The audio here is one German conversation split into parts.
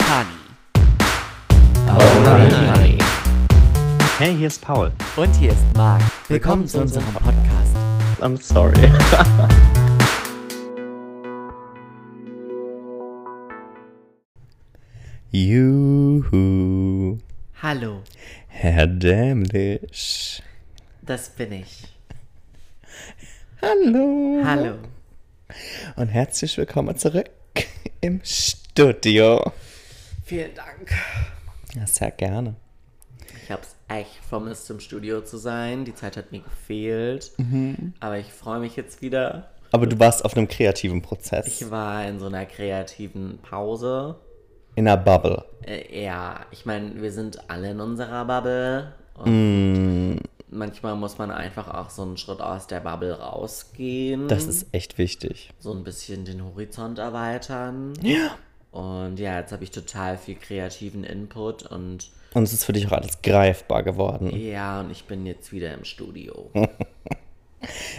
Honey. Alright. Hey, hier ist Paul. Und hier ist Marc. Willkommen zu unserem Podcast. I'm sorry. Juhu. Hallo, Herr Dämlich. das bin ich. Hallo. Hallo. Und herzlich willkommen zurück im Studio. Vielen Dank. Ja, sehr gerne. Ich habe es echt vermisst, im Studio zu sein. Die Zeit hat mir gefehlt. Aber ich freue mich jetzt wieder. Aber du warst auf einem kreativen Prozess. Ich war in so einer kreativen Pause. in einer Bubble. Äh, ja, ich meine, wir sind alle in unserer Bubble. Und manchmal muss man einfach auch so einen Schritt aus der Bubble rausgehen. Das ist echt wichtig. so ein bisschen den Horizont erweitern. Ja. Und ja, jetzt habe ich total viel kreativen Input und Und es ist für dich auch alles greifbar geworden. ja, und ich bin jetzt wieder im Studio.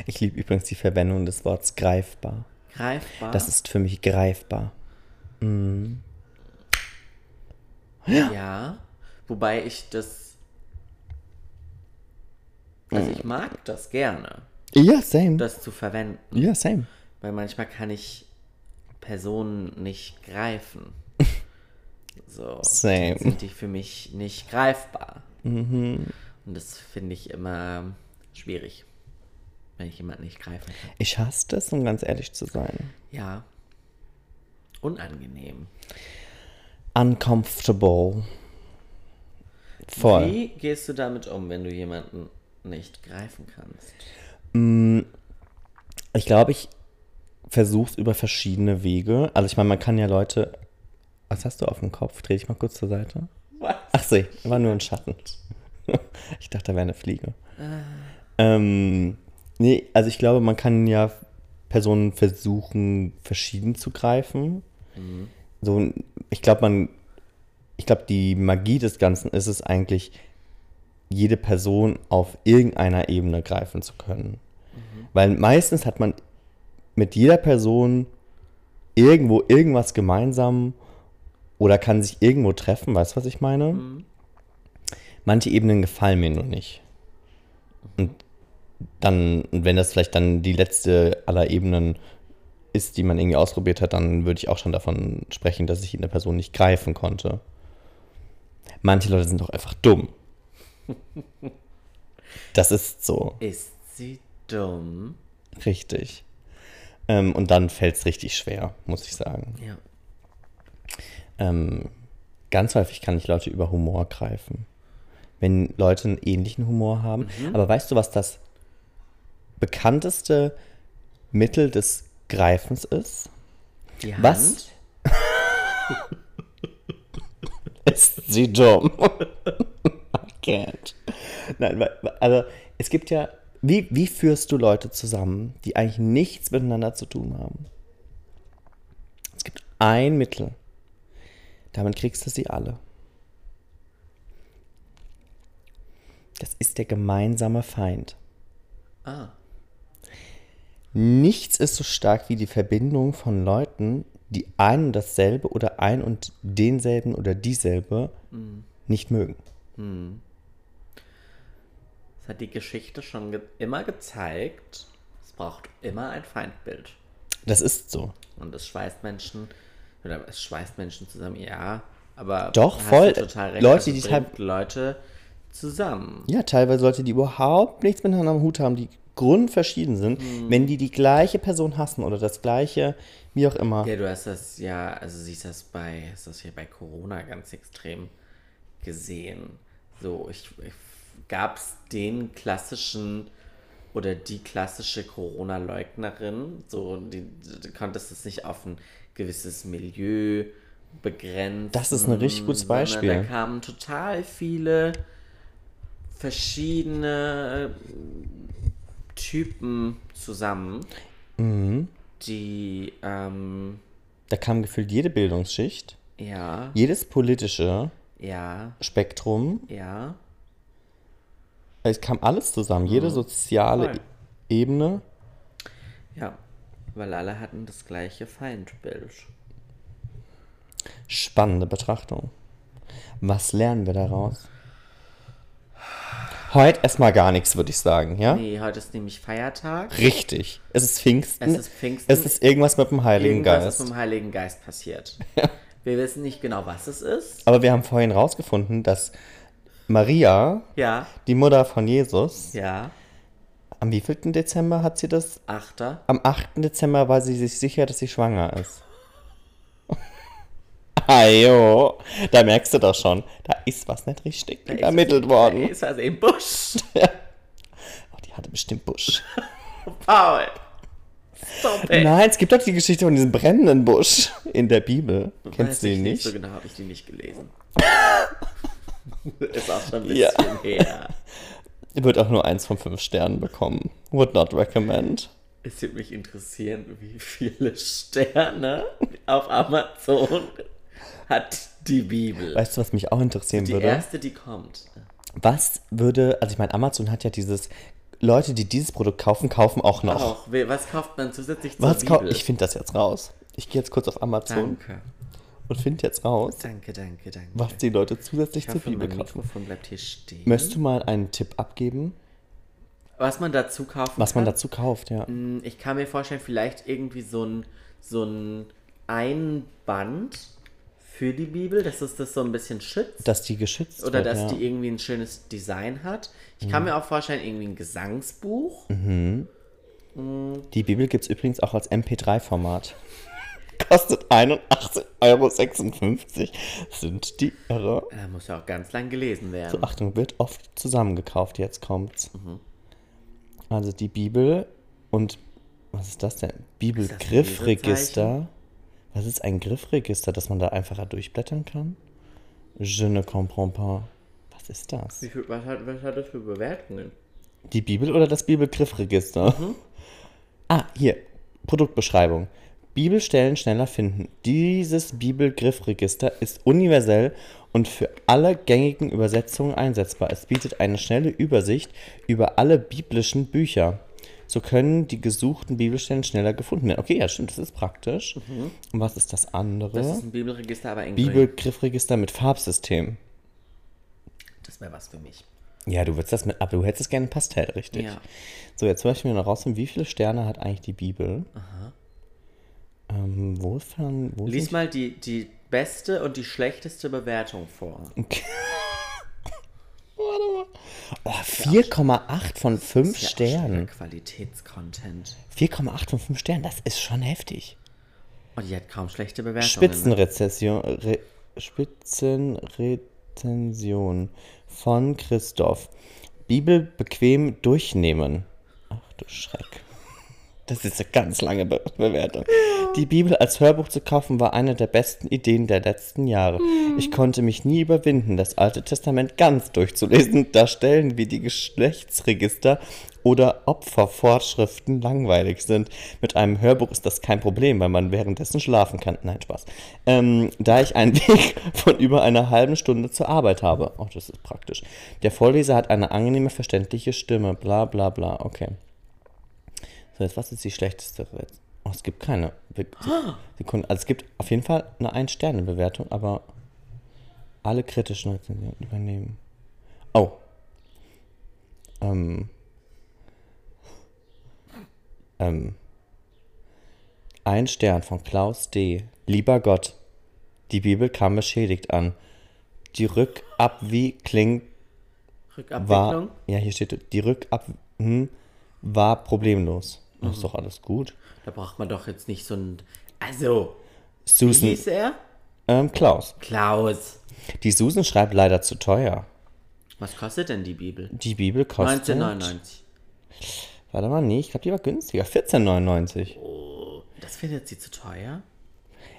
Ich liebe übrigens die Verwendung des Wortes greifbar. Greifbar. Das ist für mich greifbar. ja. Wobei ich das. Also ich mag das gerne, Ja, same. das zu verwenden. ja, same. Weil manchmal kann ich Personen nicht greifen. So. Same. Sind die für mich nicht greifbar. Mhm. Und das finde ich immer schwierig, wenn ich jemanden nicht greifen kann. Ich hasse das, um ganz ehrlich zu sein. Ja. Unangenehm. Uncomfortable. Voll. Wie gehst du damit um, wenn du jemanden nicht greifen kannst? Ich glaube, ich versuche es über verschiedene Wege. Also ich meine, man kann ja Leute... Was hast du auf dem Kopf? Dreh dich mal kurz zur Seite. Was? Ach so, war nur ein Schatten. Ich dachte, da wäre eine Fliege. Ähm, nee, also ich glaube, man kann ja Personen versuchen, verschieden zu greifen. So, ich glaube, man, ich glaube, die Magie des Ganzen ist es eigentlich, jede Person auf irgendeiner Ebene greifen zu können. Weil meistens hat man mit jeder Person irgendwo irgendwas gemeinsam oder kann sich irgendwo treffen, weißt du, was ich meine? Manche Ebenen gefallen mir nur nicht. Und dann, wenn das vielleicht dann die letzte aller Ebenen ist, die man irgendwie ausprobiert hat, dann würde ich auch schon davon sprechen, dass ich eine Person nicht greifen konnte. Manche Leute sind doch einfach dumm. Das ist so, Ist sie dumm? richtig. Ähm, und dann fällt es richtig schwer, muss ich sagen. Ja. Ähm, ganz häufig kann ich Leute über Humor greifen. Wenn Leute einen ähnlichen Humor haben. Aber weißt du, was das bekannteste Mittel des Greifens ist? Die Was? Hand? Ist sie dumm? I can't. Nein, also es gibt ja, wie, wie führst du Leute zusammen, die eigentlich nichts miteinander zu tun haben? Es gibt ein Mittel. Damit kriegst du sie alle. Das ist der gemeinsame Feind. Ah. Nichts ist so stark wie die Verbindung von Leuten, die ein und dasselbe oder ein und denselben oder dieselbe nicht mögen. Das hat die Geschichte schon ge immer gezeigt. Es braucht immer ein Feindbild. Das ist so. Und es schweißt Menschen, oder es schweißt Menschen zusammen, ja. Aber Doch, voll. Recht. Leute, also die Leute zusammen. Ja, teilweise Leute, die überhaupt nichts miteinander am Hut haben, die grundverschieden sind, wenn die die gleiche Person hassen oder das gleiche, wie auch immer. Ja, du hast das ja, also siehst das bei, hast das hier bei Corona ganz extrem gesehen. So, ich, ich gab es den klassischen oder die klassische Corona-Leugnerin, so, die, du konntest es nicht auf ein gewisses Milieu begrenzen. Das ist ein richtig gutes Beispiel. Da kamen total viele verschiedene Typen zusammen, Mhm. die, ähm, Da kam gefühlt jede Bildungsschicht, ja, jedes politische ja, Spektrum, ja, es kam alles zusammen, jede soziale Voll. Ebene. ja, weil alle hatten das gleiche Feindbild. Spannende Betrachtung. Was lernen wir daraus? Heute erstmal gar nichts, würde ich sagen, ja? Nee, heute ist nämlich Feiertag. Richtig. Es ist Pfingsten. Es ist Pfingsten. Es ist irgendwas mit dem Heiligen Irgendwas Geist. ist mit dem Heiligen Geist passiert. Wir wissen nicht genau, was es ist. Aber wir haben vorhin rausgefunden, dass Maria, Ja, die Mutter von Jesus, ja. am wievielten Dezember hat sie das? Achter. Am 8. Dezember war sie sich sicher, dass sie schwanger ist. Ajo, da merkst du doch schon, da ist was nicht richtig ermittelt worden. Ist also im Busch. Oh, die hatte bestimmt Busch. Paul. Stop it. Nein, es gibt doch die Geschichte von diesem brennenden Busch in der Bibel. Kennst Weiß du die ich nicht? So genau habe ich die nicht gelesen. ist auch schon ein Ja. bisschen her. Wird auch nur eins von fünf Sternen bekommen. Would not recommend. Es würde mich interessieren, wie viele Sterne auf Amazon hat die Bibel. Weißt du, was mich auch interessieren die würde? erste, die kommt. Was würde, also ich meine, Amazon hat ja dieses, Leute, die dieses Produkt kaufen, kaufen auch noch. Auch, was kauft man zusätzlich zur Was Bibel? ich finde das jetzt raus. Ich gehe jetzt kurz auf Amazon Danke, und finde jetzt raus, danke, danke, danke. was die Leute zusätzlich ich zur Bibel kaufen. Mikrofon bleibt hier stehen. Möchtest du mal einen Tipp abgeben, was man dazu kaufen was man kann? dazu kauft, ja? Hm, Ich kann mir vorstellen, vielleicht irgendwie so ein, so ein Einband für die Bibel, dass es das so ein bisschen schützt. Dass die geschützt Oder wird, dass ja. die irgendwie ein schönes Design hat. Ich kann mir auch vorstellen, irgendwie ein Gesangsbuch. Die Bibel gibt es übrigens auch als MP3-Format. Kostet 81,56 Euro. Sind die irre. Da muss ja auch ganz lang gelesen werden. Achtung, wird oft zusammengekauft, jetzt kommt's. Mhm. Also die Bibel und was ist das denn? Bibelgriffregister. Was ist ein Griffregister, dass man da einfacher durchblättern kann? Je ne comprends pas. Was ist das? Viel, was, hat, was hat das für Bewertungen? Die Bibel oder das Bibelgriffregister? Ah, hier. Produktbeschreibung. Bibelstellen schneller finden. Dieses Bibelgriffregister ist universell und für alle gängigen Übersetzungen einsetzbar. Es bietet eine schnelle Übersicht über alle biblischen Bücher. So können die gesuchten Bibelstellen schneller gefunden werden. Okay, ja, stimmt, das ist praktisch. Und was ist das andere? Das ist ein Bibelregister, aber Grün. Bibelgriffregister mit Farbsystem. Das wäre was für mich. Ja, du würdest das mit, aber du hättest gerne Pastell, richtig? Ja. So, jetzt möchten wir noch rausfinden, wie viele Sterne hat eigentlich die Bibel? Ähm, wofern, wo Lies mal die, die beste und die schlechteste Bewertung vor. Oh, 4,8 von 5 Ist ja Sternen. Qualitätscontent. 4,8 von 5 Sternen, das ist schon heftig. Und die hat kaum schlechte Bewertungen. Spitzenrezession, Re, Spitzenrezension von Christoph. Bibel bequem durchnehmen. Ach du Schreck. Das ist eine ganz lange Be Bewertung. Die Bibel als Hörbuch zu kaufen war eine der besten Ideen der letzten Jahre. Ich konnte mich nie überwinden, das Alte Testament ganz durchzulesen, da Stellen wie die Geschlechtsregister oder Opfervorschriften langweilig sind. Mit einem Hörbuch ist das kein Problem, weil man währenddessen schlafen kann. Nein, Spaß. Ähm, da ich einen Weg von über einer halben Stunde zur Arbeit habe. Oh, das ist praktisch. Der Vorleser hat eine angenehme, verständliche Stimme. Bla bla bla. Okay. So, jetzt was ist die schlechteste? Re- Oh, es gibt keine. Be- Sekunde. Also es gibt auf jeden Fall eine Ein-Sterne-Bewertung, aber alle kritischen Rezensionen übernehmen. Oh. Ähm. Ähm. Ein Stern von Klaus D. Lieber Gott, die Bibel kam beschädigt an. Die Rückabwicklung Rückabwicklung? war. Ja, hier steht, die Rückab hm, war problemlos. Das ist doch alles gut. Da braucht man doch jetzt nicht so ein. Also, wie Susan, hieß er? ähm, Klaus. Klaus. Die Susan schreibt leider zu teuer. Was kostet denn die Bibel? Die Bibel kostet. 1999. Warte mal, nee, ich glaube, die war günstiger. 14,99. Das findet sie zu teuer?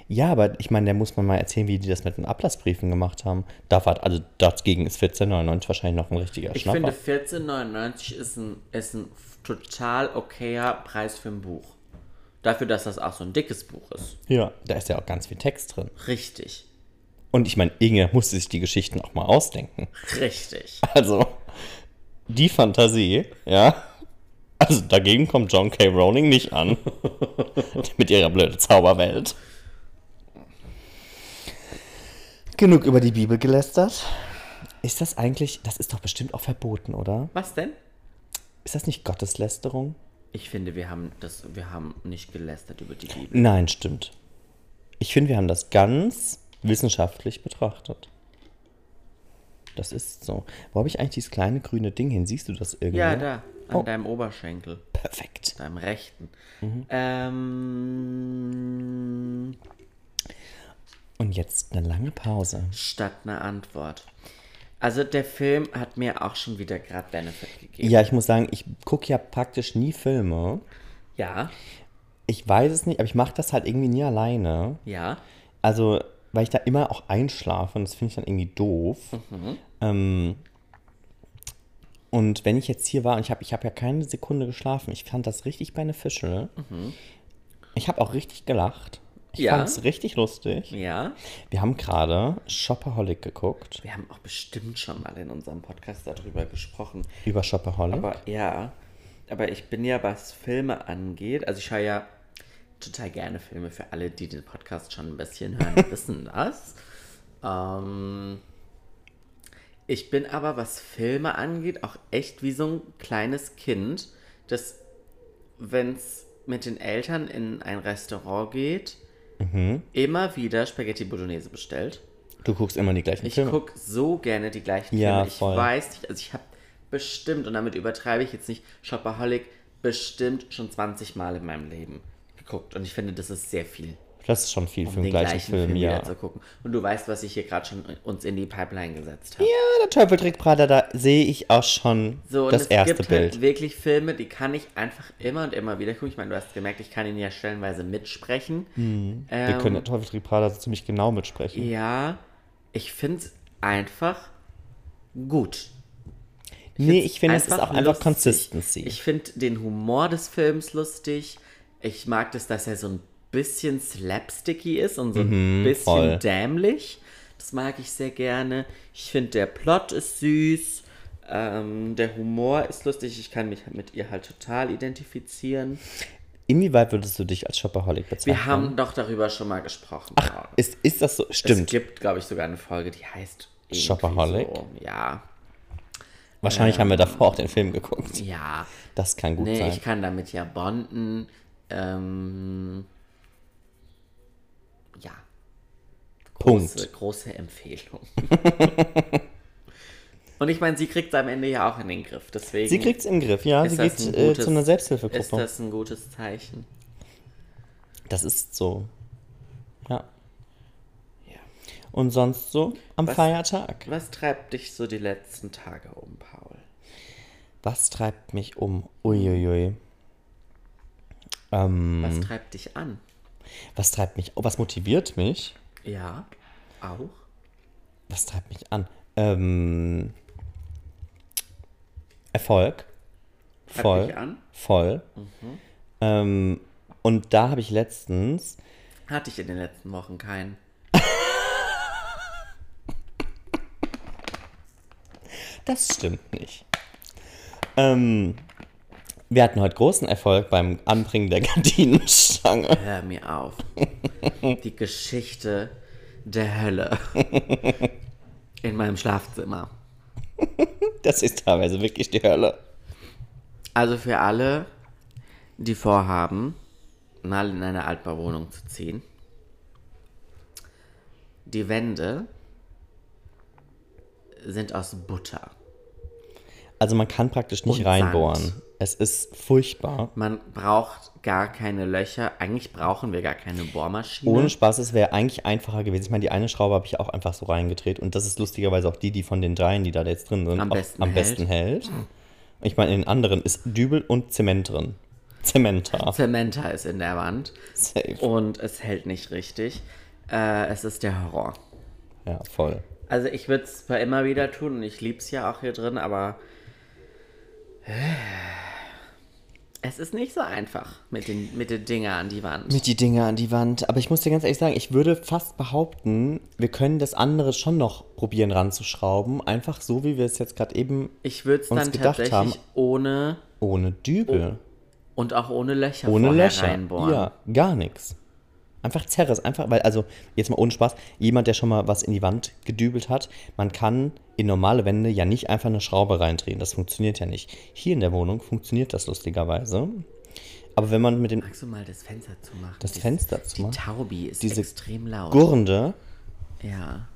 Ja, aber ich meine, da muss man mal erzählen, wie die das mit den Ablassbriefen gemacht haben. Da war, also dagegen ist 14,99 wahrscheinlich noch ein richtiger Ich Schnapper. finde 14,99 ist ein, ist ein total okayer Preis für ein Buch. Dafür, dass das auch so ein dickes Buch ist. ja, da ist ja auch ganz viel Text drin. Richtig. Und ich meine, Inge musste sich die Geschichten auch mal ausdenken. Richtig. Also, die Fantasie, ja. Also dagegen kommt John K. Rowling nicht an. mit ihrer blöden Zauberwelt. Genug über die Bibel gelästert. Ist das eigentlich, das ist doch bestimmt auch verboten, oder? Was denn? Ist das nicht Gotteslästerung? Ich finde, wir haben das, wir haben nicht gelästert über die Bibel. Nein, stimmt. Ich finde, wir haben das ganz wissenschaftlich betrachtet. Das ist so. Wo habe ich eigentlich dieses kleine grüne Ding hin? Siehst du das irgendwo? Ja, da, an Oh. deinem Oberschenkel, Perfekt. deinem rechten. Mhm. Ähm, Und jetzt eine lange Pause. statt einer Antwort. Also der Film hat mir auch schon wieder gerade Benefit gegeben. Ja, ich muss sagen, ich gucke ja praktisch nie Filme. Ja, Ich weiß es nicht, aber ich mache das halt irgendwie nie alleine. ja. Also, weil ich da immer auch einschlafe und das finde ich dann irgendwie doof. Ähm, und wenn ich jetzt hier war und ich habe ich hab ja keine Sekunde geschlafen, ich fand das richtig beneficial. Ich habe auch richtig gelacht. Ich Ja. fand es richtig lustig. Ja, Wir haben gerade Shopaholic geguckt. wir haben auch bestimmt schon mal in unserem Podcast darüber gesprochen. Über Shopaholic. Aber ja, aber ich bin ja, was Filme angeht, also ich schaue ja total gerne Filme für alle, die den Podcast schon ein bisschen hören, wissen das. Ähm, ich bin aber, was Filme angeht, auch echt wie so ein kleines Kind, das, wenn es mit den Eltern in ein Restaurant geht, immer wieder Spaghetti Bolognese bestellt. du guckst immer die gleichen Ich Filme. gucke so gerne die gleichen Ja, Filme. Ich voll. weiß nicht, also ich habe bestimmt, und damit übertreibe ich jetzt nicht, Shopaholic bestimmt schon 20 Mal in meinem Leben geguckt. Und ich finde, das ist sehr viel, Das ist schon viel um für den gleichen, gleichen Film, Film ja. zu gucken. Und du weißt, was ich hier gerade schon uns in die Pipeline gesetzt habe. Ja, der Teufel trägt Prada, da sehe ich auch schon So, und das es erste gibt Bild. halt wirklich Filme, die kann ich einfach immer und immer wieder gucken. Ich meine, du hast gemerkt, ich kann ihn ja stellenweise mitsprechen. Wir Ähm, können der Teufel trägt Prada so ziemlich genau mitsprechen. Ja, ich finde es einfach gut. nee, find's ich finde, es ist auch einfach lustig. Consistency. Ich finde den Humor des Films lustig. Ich mag das, dass er so ein bisschen slapsticky ist und so ein bisschen Mhm, voll. dämlich. Das mag ich sehr gerne. Ich finde, der Plot ist süß. Ähm, der Humor ist lustig. Ich kann mich mit ihr halt total identifizieren. Inwieweit würdest du dich als Shopaholic bezeichnen? Wir haben doch darüber schon mal gesprochen. Paul. Ist, ist das so? es Stimmt. gibt, glaube ich, sogar eine Folge, die heißt Shopaholic? So. Ja, Wahrscheinlich haben wir davor auch den Film geguckt. ja. Das kann gut Nee, sein. ich kann damit ja bonden. Ähm, Punkt. große Empfehlung. Und ich meine, sie kriegt es am Ende ja auch in den Griff. Deswegen Sie kriegt es im Griff, ja. ist Sie geht ein äh, gutes- zu einer ist Selbsthilfegruppe. das ein gutes Zeichen. Das ist so. Ja. Ja. Und sonst so am Was- Feiertag. Was treibt dich so die letzten Tage um, Paul? Was treibt mich um? Uiuiui. Ähm, Was treibt dich an? was treibt mich? Oh, was motiviert mich? Ja, auch. Was treibt mich an? Ähm, Erfolg. Treibt Voll. dich an? Voll. Ähm, und da habe ich letztens. Hatte ich in den letzten Wochen keinen. Das stimmt nicht. Ähm, wir hatten heute großen Erfolg beim Anbringen der Gardinenstange. Hör mir auf. Die Geschichte der Hölle. In meinem Schlafzimmer. Das ist teilweise wirklich die Hölle. Also für alle, die vorhaben, mal in eine Altbauwohnung zu ziehen. Die Wände sind aus Butter. Also man kann praktisch nicht reinbohren. Sand. Es ist furchtbar. Man braucht gar keine Löcher. Eigentlich brauchen wir gar keine Bohrmaschine. Ohne Spaß, es wäre eigentlich einfacher gewesen. Ich meine, die eine Schraube habe ich auch einfach so reingedreht. Und das ist lustigerweise auch die, die von den dreien, die da jetzt drin sind, Am besten am hält. besten hält. Ich meine, in den anderen ist Dübel und Zement drin. Zementa. Zementa ist in der Wand. Safe. Und es hält nicht richtig. Äh, es ist der Horror. Ja, voll. Also ich würde es zwar immer wieder tun und ich liebe es ja auch hier drin, aber es ist nicht so einfach mit den, mit den Dinger an die Wand. Mit die Dinger an die Wand. Aber ich muss dir ganz ehrlich sagen, ich würde fast behaupten, wir können das andere schon noch probieren ranzuschrauben. Einfach so, wie wir es jetzt gerade eben Ich würde es uns dann gedacht tatsächlich haben. ohne ohne Dübel. und auch ohne Löcher ohne Löcher. reinbohren. Ja, gar nichts. Einfach zerriss, einfach, weil, also, jetzt mal ohne Spaß, jemand, der schon mal was in die Wand gedübelt hat, man kann in normale Wände ja nicht einfach eine Schraube reindrehen. Das funktioniert ja nicht. Hier in der Wohnung funktioniert das lustigerweise. Aber wenn man mit dem Magst du mal das Fenster zumachen? Das Dies- Fenster Die zumachen? Taubi ist Diese extrem laut. Gurnde, ja.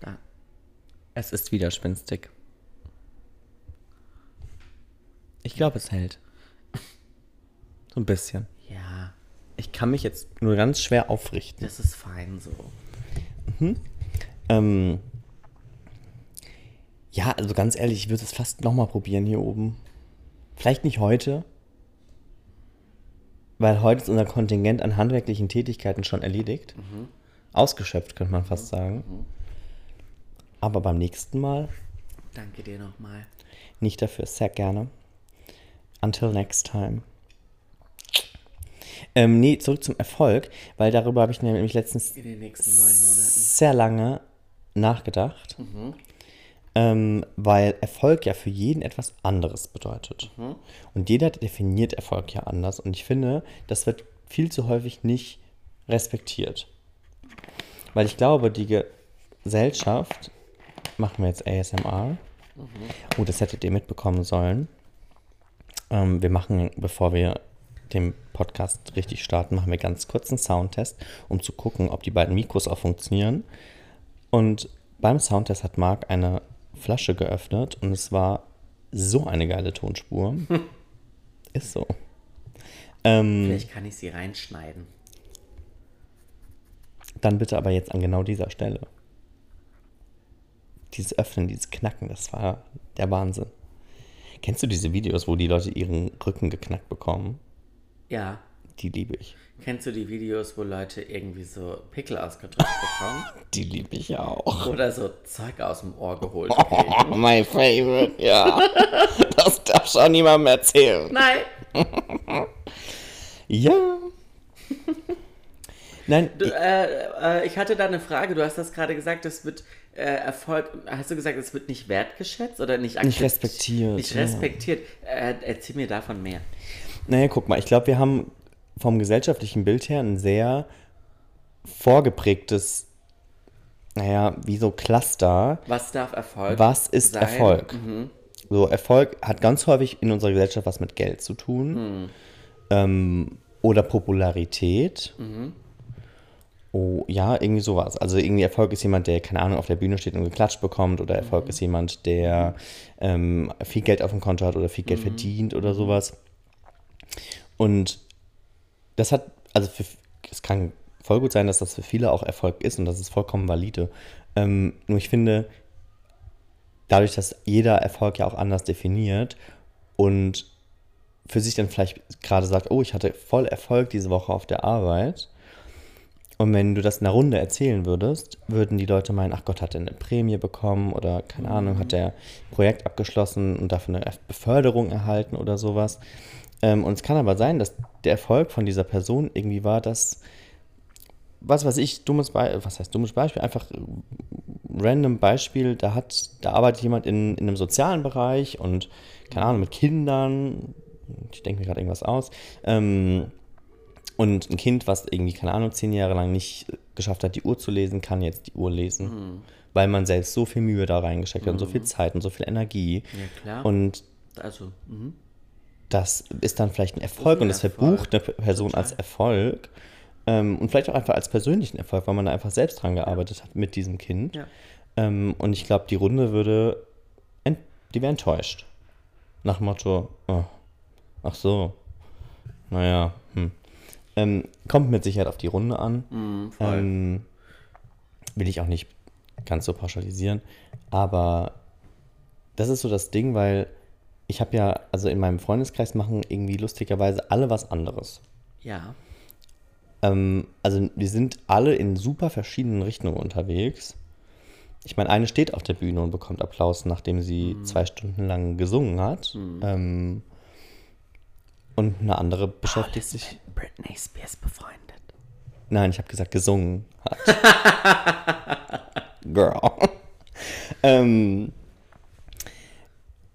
Da. es ist widerspenstig. Ich glaube, es hält. So ein bisschen. Ja, Ich kann mich jetzt nur ganz schwer aufrichten. das ist fein so. Ähm, ja, also ganz ehrlich, ich würde es fast nochmal probieren hier oben. Vielleicht nicht heute, weil heute ist unser Kontingent an handwerklichen Tätigkeiten schon erledigt. Ausgeschöpft, könnte man fast sagen. Aber beim nächsten Mal Danke dir nochmal. nicht dafür, sehr gerne. Until next time. Ähm, nee, zurück zum Erfolg, weil darüber habe ich nämlich letztens sehr lange nachgedacht, ähm, weil Erfolg ja für jeden etwas anderes bedeutet. Und jeder definiert Erfolg ja anders. Und ich finde, das wird viel zu häufig nicht respektiert. Weil ich glaube, die Gesellschaft, machen wir jetzt ASMR, oh, das hättet ihr mitbekommen sollen. Ähm, wir machen, bevor wir den Podcast richtig starten, machen wir ganz kurz einen Soundtest, um zu gucken, ob die beiden Mikros auch funktionieren. Und beim Soundtest hat Marc eine Flasche geöffnet und es war so eine geile Tonspur. Ist so. Ähm, Vielleicht kann ich sie reinschneiden. dann bitte aber jetzt an genau dieser Stelle. Dieses Öffnen, dieses Knacken, das war der Wahnsinn. Kennst du diese Videos, wo die Leute ihren Rücken geknackt bekommen? Ja. Die liebe ich. Kennst du die Videos, wo Leute irgendwie so Pickel ausgedrückt bekommen? Die liebe ich auch. Oder so Zeug aus dem Ohr geholt Oh, kriegen? my favorite, ja. Das darfst du auch niemandem erzählen. Nein! Ja. Nein, Du, äh, äh, ich hatte da eine Frage. Du hast das gerade gesagt, das wird äh, Erfolg. Hast du gesagt, es wird nicht wertgeschätzt oder nicht Nicht akzept- respektiert, Nicht ja. respektiert. Äh, erzähl mir davon mehr. Naja, guck mal, ich glaube, wir haben vom gesellschaftlichen Bild her ein sehr vorgeprägtes, naja, wie so Cluster. Was darf Erfolg Was ist sein? Erfolg? So, Erfolg hat ganz häufig in unserer Gesellschaft was mit Geld zu tun. Ähm, oder Popularität. Oh, ja, irgendwie sowas. Also irgendwie Erfolg ist jemand, der, keine Ahnung, auf der Bühne steht und geklatscht bekommt. Oder Erfolg ist jemand, der ähm, viel Geld auf dem Konto hat oder viel Geld verdient oder sowas. Und das hat, also für, es kann voll gut sein, dass das für viele auch Erfolg ist und das ist vollkommen valide. Ähm, nur ich finde, dadurch, dass jeder Erfolg ja auch anders definiert und für sich dann vielleicht gerade sagt, oh, ich hatte voll Erfolg diese Woche auf der Arbeit. Und wenn du das in einer Runde erzählen würdest, würden die Leute meinen, ach Gott, hat er eine Prämie bekommen oder keine Ahnung, hat er ein Projekt abgeschlossen und dafür eine Beförderung erhalten oder sowas. Ähm, und es kann aber sein, dass der Erfolg von dieser Person irgendwie war, dass, was weiß ich, dummes Beispiel, was heißt dummes Beispiel, einfach random Beispiel, da hat, da arbeitet jemand in, in einem sozialen Bereich und, keine Ahnung, mit Kindern, ich denke mir gerade irgendwas aus, ähm, und ein Kind, was irgendwie, keine Ahnung, zehn Jahre lang nicht geschafft hat, die Uhr zu lesen, kann jetzt die Uhr lesen. Weil man selbst so viel Mühe da reingesteckt hat und so viel Zeit und so viel Energie. Ja, klar. Und also, mhm. Das ist dann vielleicht ein Erfolg ein und das verbucht eine Person als Erfolg. Ähm, und vielleicht auch einfach als persönlichen Erfolg, weil man da einfach selbst dran gearbeitet hat mit diesem Kind. Ja. Ähm, und ich glaube, die Runde würde, die wäre enttäuscht. Nach Motto, oh, ach so, naja, hm. Ähm, kommt mit Sicherheit auf die Runde an. Mhm. Ähm, will ich auch nicht ganz so pauschalisieren. Aber das ist so das Ding, weil ich habe ja, also in meinem Freundeskreis machen irgendwie lustigerweise alle was anderes. ja. Ähm, also wir sind alle in super verschiedenen Richtungen unterwegs. Ich meine, eine steht auf der Bühne und bekommt Applaus, nachdem sie zwei Stunden lang gesungen hat. Ähm, und eine andere beschäftigt ist sich. mit Britney Spears befreundet. Nein, ich habe gesagt, gesungen hat. Girl. ähm,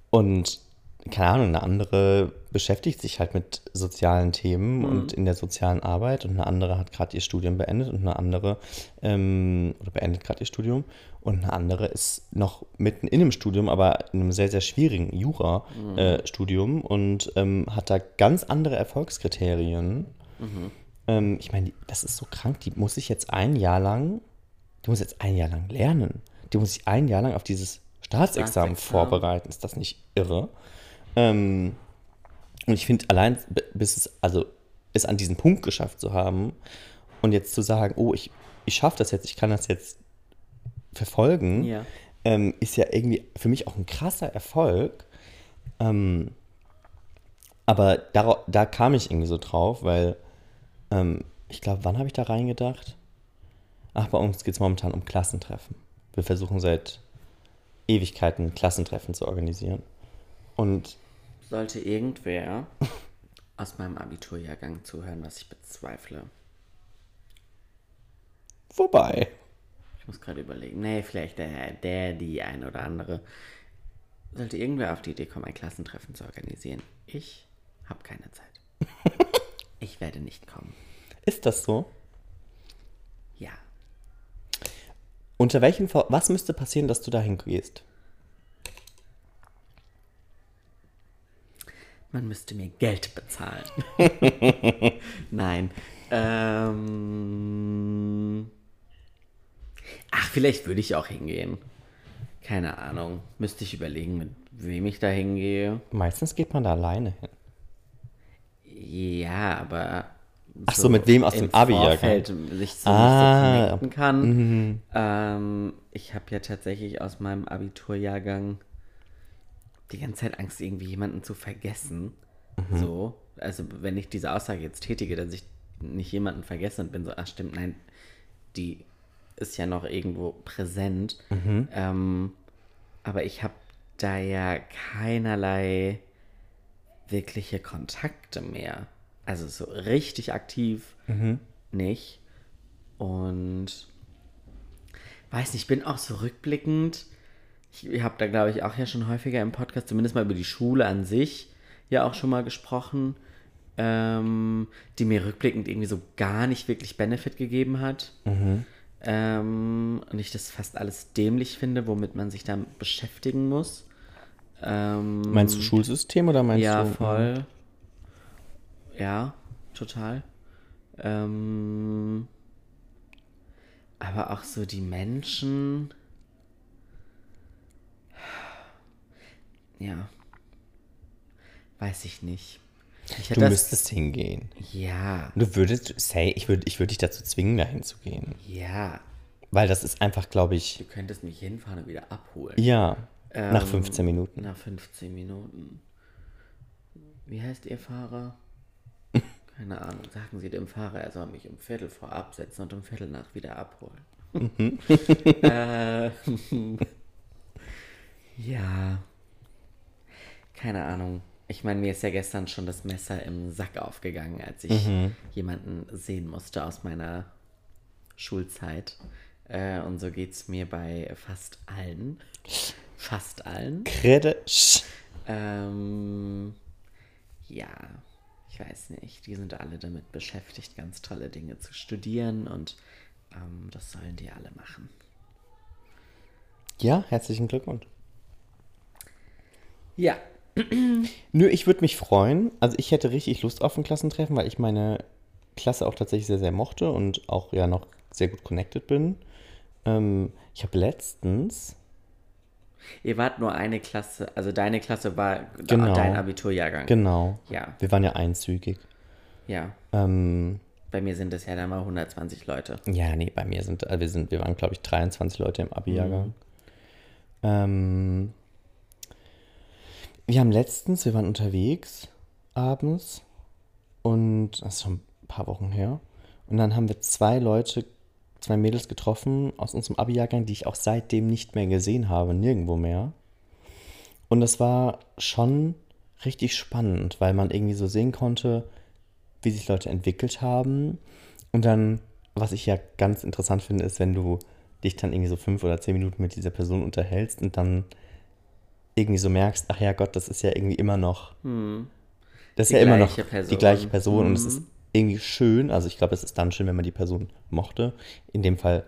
und keine Ahnung, eine andere beschäftigt sich halt mit sozialen Themen Mhm. und in der sozialen Arbeit und eine andere hat gerade ihr Studium beendet und eine andere ähm, oder beendet gerade ihr Studium und eine andere ist noch mitten in dem Studium, aber in einem sehr, sehr schwierigen Mhm. Jura-Studium und ähm, hat da ganz andere Erfolgskriterien. Mhm. Ähm, ich meine, das ist so krank, die muss ich jetzt ein Jahr lang, die muss jetzt ein Jahr lang lernen. Die muss sich ein Jahr lang auf dieses Staatsexamen Staatsexamen. vorbereiten. Ist das nicht irre? Ähm, und ich finde, allein bis es, also es an diesen Punkt geschafft zu haben und jetzt zu sagen, oh, ich, ich schaffe das jetzt, ich kann das jetzt verfolgen, Ja. ähm, ist ja irgendwie für mich auch ein krasser Erfolg. Ähm, aber dara- da kam ich irgendwie so drauf, weil ähm, ich glaube, wann habe ich da reingedacht? Ach, bei uns geht es momentan um Klassentreffen. Wir versuchen seit Ewigkeiten Klassentreffen zu organisieren. Und Sollte irgendwer aus meinem Abiturjahrgang zuhören, was ich bezweifle. vorbei. Ich muss gerade überlegen. Nee, vielleicht der, der, die eine oder andere. Sollte irgendwer auf die Idee kommen, ein Klassentreffen zu organisieren. Ich habe keine Zeit. Ich werde nicht kommen. Ist das so? Ja. Unter welchen Vor Was müsste passieren, dass du dahin gehst? Man müsste mir Geld bezahlen. Nein. Ähm. Ach, vielleicht würde ich auch hingehen. Keine Ahnung. Müsste ich überlegen, mit wem ich da hingehe. Meistens geht man da alleine hin. Ja, aber. Ach so, mit wem aus dem Abi-Jahrgang? Vorfeld sich so Ah. nicht so connecten kann. Ähm, ich habe ja tatsächlich aus meinem Abiturjahrgang die ganze Zeit Angst, irgendwie jemanden zu vergessen. So. Also, wenn ich diese Aussage jetzt tätige, dass ich nicht jemanden vergesse und bin so, ach stimmt, nein, die ist ja noch irgendwo präsent. Ähm, aber ich habe da ja keinerlei wirkliche Kontakte mehr. Also so richtig aktiv nicht. Und weiß nicht, ich bin auch so rückblickend. Ich habe da, glaube ich, auch ja schon häufiger im Podcast, zumindest mal über die Schule an sich, ja auch schon mal gesprochen, ähm, die mir rückblickend irgendwie so gar nicht wirklich Benefit gegeben hat. Ähm, und ich das fast alles dämlich finde, womit man sich da beschäftigen muss. Ähm, Meinst du Schulsystem oder meinst ja, du? voll. Ja, total. Ähm, aber auch so die Menschen. Ja. Weiß ich nicht. Ich Du das, müsstest hingehen. ja, Du würdest, say, ich würde ich würd dich dazu zwingen, dahin zu gehen. ja. Weil das ist einfach, glaube Du ich, könntest mich hinfahren und wieder abholen. ja, nach Ähm, 15 Minuten. Nach 15 Minuten. Wie heißt Ihr Fahrer? Keine Ahnung. Sagen Sie dem Fahrer, er soll mich um Viertel vor absetzen und um Viertel nach wieder abholen. Mhm. äh, ja. Keine Ahnung. Ich meine, mir ist ja gestern schon das Messer im Sack aufgegangen, als ich Mhm. jemanden sehen musste aus meiner Schulzeit. Äh, und so geht es mir bei fast allen. Fast allen. Kritisch. Ähm, ja, ich weiß nicht. Die sind alle damit beschäftigt, ganz tolle Dinge zu studieren und ähm, das sollen die alle machen. Ja, herzlichen Glückwunsch. Ja, Nö, ich würde mich freuen. Also ich hätte richtig Lust auf ein Klassentreffen, weil ich meine Klasse auch tatsächlich sehr, sehr mochte und auch ja noch sehr gut connected bin. Ähm, ich habe letztens, ihr wart nur eine Klasse, also deine Klasse war Genau. dein Abiturjahrgang. genau, Ja, wir waren ja einzügig. ja. Ähm, Bei mir sind es ja dann mal 120 Leute. ja, nee, bei mir sind, äh, wir sind, wir waren glaube ich 23 Leute im Abi-Jahrgang. Ähm, wir haben letztens, wir waren unterwegs abends und das ist schon ein paar Wochen her. Und dann haben wir zwei Leute, zwei Mädels getroffen aus unserem Abi-Jahrgang, die ich auch seitdem nicht mehr gesehen habe, nirgendwo mehr. Und das war schon richtig spannend, weil man irgendwie so sehen konnte, wie sich Leute entwickelt haben. Und dann, was ich ja ganz interessant finde, ist, wenn du dich dann irgendwie so fünf oder zehn Minuten mit dieser Person unterhältst und dann irgendwie so merkst, ach ja Gott, das ist ja irgendwie immer noch Das ist Die ja immer noch gleiche Person. die gleiche Person und es ist irgendwie schön. Also ich glaube, es ist dann schön, wenn man die Person mochte. In dem Fall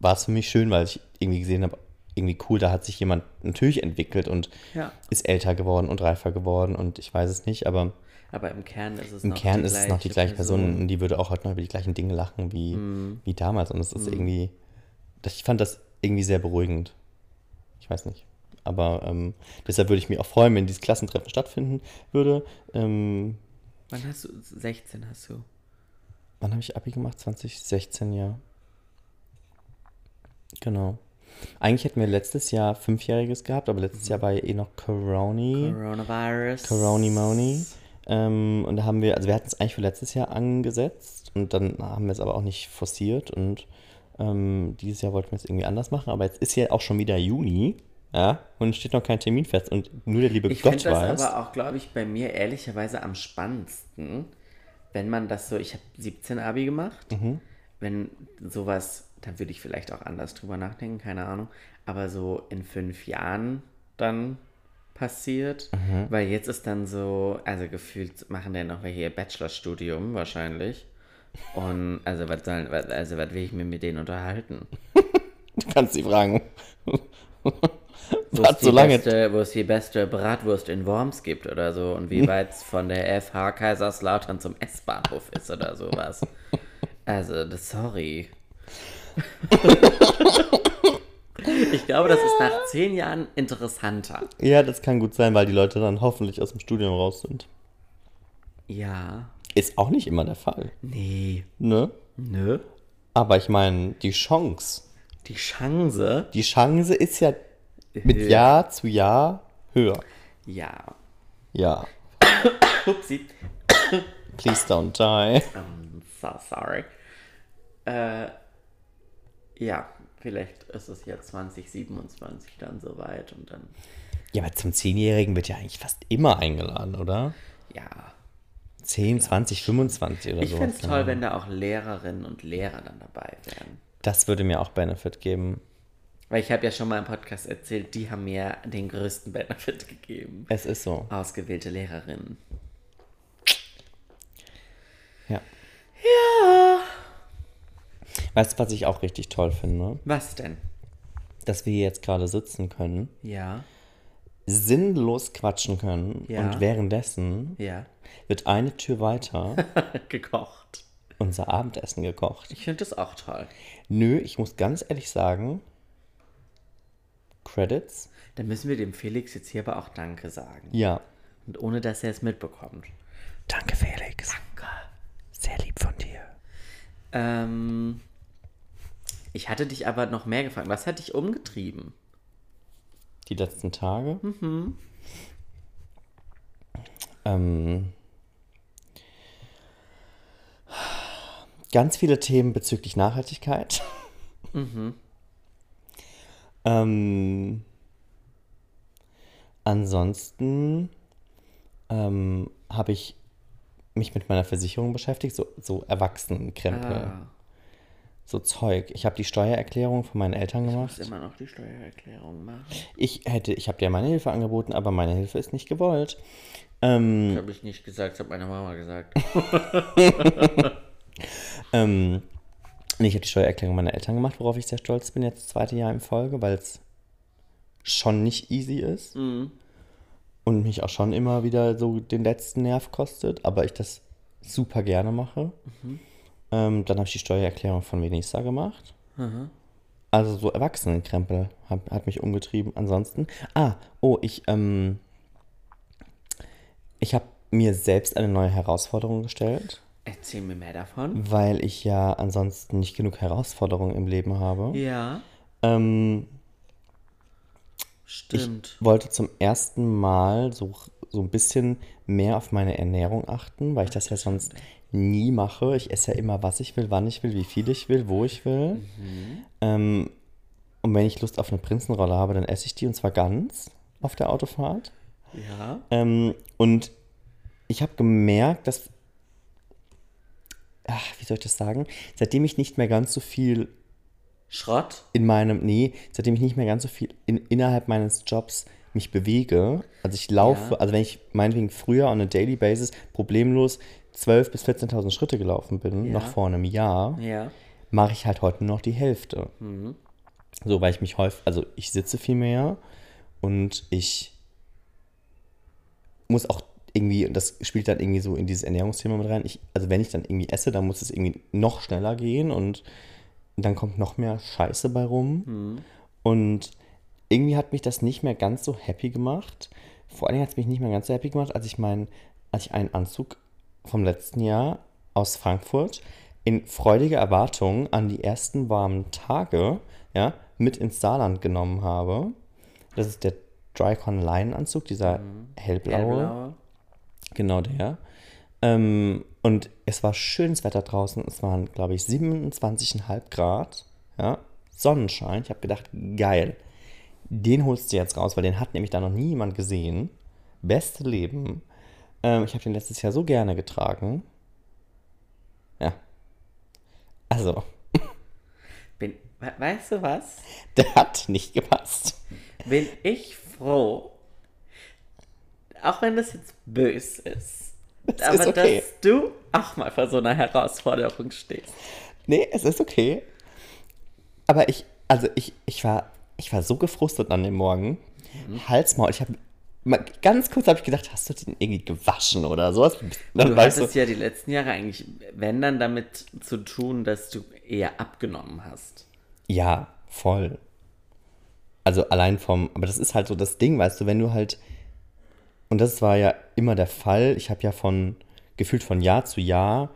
war es für mich schön, weil ich irgendwie gesehen habe, irgendwie cool, da hat sich jemand natürlich entwickelt und Ja. ist älter geworden und reifer geworden und ich weiß es nicht, aber Aber im Kern ist es im noch Kern die ist es noch die gleiche Person, und die würde auch heute noch über die gleichen Dinge lachen wie, Mhm. wie damals und es ist irgendwie, das, ich fand das irgendwie sehr beruhigend. Ich weiß nicht. Aber ähm, deshalb würde ich mich auch freuen, wenn dieses Klassentreffen stattfinden würde. Ähm, Wann hast du? 16 hast du. Wann habe ich Abi gemacht? 2016, ja. Genau. Eigentlich hätten wir letztes Jahr Fünfjähriges gehabt, aber letztes Jahr war ja eh noch Coroni. Coronavirus. Coroni Moni. Ähm, und da haben wir, also wir hatten es eigentlich für letztes Jahr angesetzt und dann haben wir es aber auch nicht forciert und ähm, dieses Jahr wollten wir es irgendwie anders machen, aber jetzt ist ja auch schon wieder Juni, ja, und es steht noch kein Termin fest und nur der liebe Ich Gott finde das weiß. aber auch, glaube ich, bei mir ehrlicherweise am spannendsten, wenn man das so, ich habe 17 Abi gemacht, Mhm. wenn sowas, dann würde ich vielleicht auch anders drüber nachdenken, keine Ahnung, aber so in fünf Jahren dann passiert, Mhm. weil jetzt ist dann so, also gefühlt machen der noch welche ihr Bachelorstudium wahrscheinlich. Und also was sollen, was- also was will ich mir mit denen unterhalten? Du kannst sie fragen. Wo es, so die lange. beste, wo es die beste Bratwurst in Worms gibt oder so und wie weit es von der FH Kaiserslautern zum S-Bahnhof ist oder sowas. Also, das, sorry. ich glaube, das ist nach zehn Jahren interessanter. Ja, das kann gut sein, weil die Leute dann hoffentlich aus dem Studium raus sind. Ja. Ist auch nicht immer der Fall, Nee. ne? Nö. Aber ich meine, die Chance, Die Chance. die Chance ist ja mit Höher. Jahr zu Jahr höher. Ja. Ja, Upsi. please don't die. I'm so sorry. Äh, ja, vielleicht ist es ja 2027 dann soweit und dann, Ja, aber zum Zehnjährigen wird ja eigentlich fast immer eingeladen, oder? ja. 10, 20, 25 oder Ich so. finde es toll, wenn da auch Lehrerinnen und Lehrer dann dabei wären. Das würde mir auch Benefit geben. Weil ich habe ja schon mal im Podcast erzählt, die haben mir den größten Benefit gegeben. Es ist so. Ausgewählte Lehrerinnen. Ja. Ja. Weißt du, was ich auch richtig toll finde? Was denn? Dass wir hier jetzt gerade sitzen können, Ja, sinnlos quatschen können Ja. und währenddessen ja. wird eine Tür weiter Gekocht. unser Abendessen gekocht. Ich finde das auch toll. Nö, ich muss ganz ehrlich sagen, Credits? Dann müssen wir dem Felix jetzt hier aber auch Danke sagen. Ja. Und ohne, dass er es mitbekommt. Danke, Felix. Danke. Sehr lieb von dir. Ähm, ich hatte dich aber noch mehr gefragt. Was hat dich umgetrieben? Die letzten Tage? Ähm, ganz viele Themen bezüglich Nachhaltigkeit. Ähm, ansonsten ähm, habe ich mich mit meiner Versicherung beschäftigt, so, so Erwachsenenkrempel, Ah, so Zeug. Ich habe die Steuererklärung von meinen Eltern ich gemacht. muss immer noch die Steuererklärung machen. Ich hätte, ich habe dir meine Hilfe angeboten, aber meine Hilfe ist nicht gewollt. Ähm, Das habe ich nicht gesagt, das hat meine Mama gesagt. ähm, nee, ich habe die Steuererklärung meiner Eltern gemacht, worauf ich sehr stolz bin, jetzt das zweite Jahr in Folge, weil es schon nicht easy ist Mhm. und mich auch schon immer wieder so den letzten Nerv kostet, aber ich das super gerne mache. Ähm, dann habe ich die Steuererklärung von Venisa gemacht. Also so Erwachsenenkrempel hat, hat mich umgetrieben. Ansonsten, ah, oh, ich, ähm, ich habe mir selbst eine neue Herausforderung gestellt, Erzähl mir mehr davon. weil ich ja ansonsten nicht genug Herausforderungen im Leben habe. Ja, Ähm, stimmt. wollte zum ersten Mal so, so ein bisschen mehr auf meine Ernährung achten, weil ich das ja sonst nie mache. Ich esse ja immer, was ich will, wann ich will, wie viel ich will, wo ich will. Ähm, und wenn ich Lust auf eine Prinzenrolle habe, dann esse ich die und zwar ganz auf der Autofahrt. Ja. Ähm, und ich habe gemerkt, dass, ach, wie soll ich das sagen, seitdem ich nicht mehr ganz so viel Schrott? in meinem, nee, seitdem ich nicht mehr ganz so viel in, innerhalb meines Jobs mich bewege, also ich laufe, Ja. also wenn ich meinetwegen früher on a daily basis problemlos 12.000 bis 14.000 Schritte gelaufen bin, Ja. noch vor einem Jahr, Ja. mache ich halt heute nur noch die Hälfte. So, weil ich mich häufig, also ich sitze viel mehr und ich muss auch irgendwie, und das spielt dann irgendwie so in dieses Ernährungsthema mit rein, ich, also wenn ich dann irgendwie esse, dann muss es irgendwie noch schneller gehen und dann kommt noch mehr Scheiße bei rum. Und irgendwie hat mich das nicht mehr ganz so happy gemacht. Vor allen Dingen hat es mich nicht mehr ganz so happy gemacht, als ich meinen, als ich einen Anzug vom letzten Jahr aus Frankfurt in freudiger Erwartung an die ersten warmen Tage ja, mit ins Saarland genommen habe. Das ist der Drycon Leinenanzug, dieser hellblaue. Hellblaue. Genau der. Ähm, und es war schönes Wetter draußen. Es waren, glaube ich, 27,5 Grad. Ja? Sonnenschein. Ich habe gedacht, geil. Den holst du jetzt raus, weil den hat nämlich da noch nie jemand gesehen. Beste Leben. Ähm, ich habe den letztes Jahr so gerne getragen. Ja. Also, Bin, we- weißt du was? der hat nicht gepasst. Bin ich froh, auch wenn das jetzt böse ist, Das aber ist okay. dass du auch mal vor so einer Herausforderung stehst. Nee, es ist okay. Aber ich, also ich, ich war, ich war so gefrustet an dem Morgen. Halsmaul. Ich habe mal ganz kurz habe ich gedacht, hast du den irgendwie gewaschen oder sowas? Dann Du weißt hattest ja die letzten Jahre eigentlich, wenn dann damit zu tun, dass du eher abgenommen hast. Ja, voll. Also allein vom, aber das ist halt so das Ding, weißt du, wenn du halt, und das war ja immer der Fall, ich habe ja von, gefühlt von Jahr zu Jahr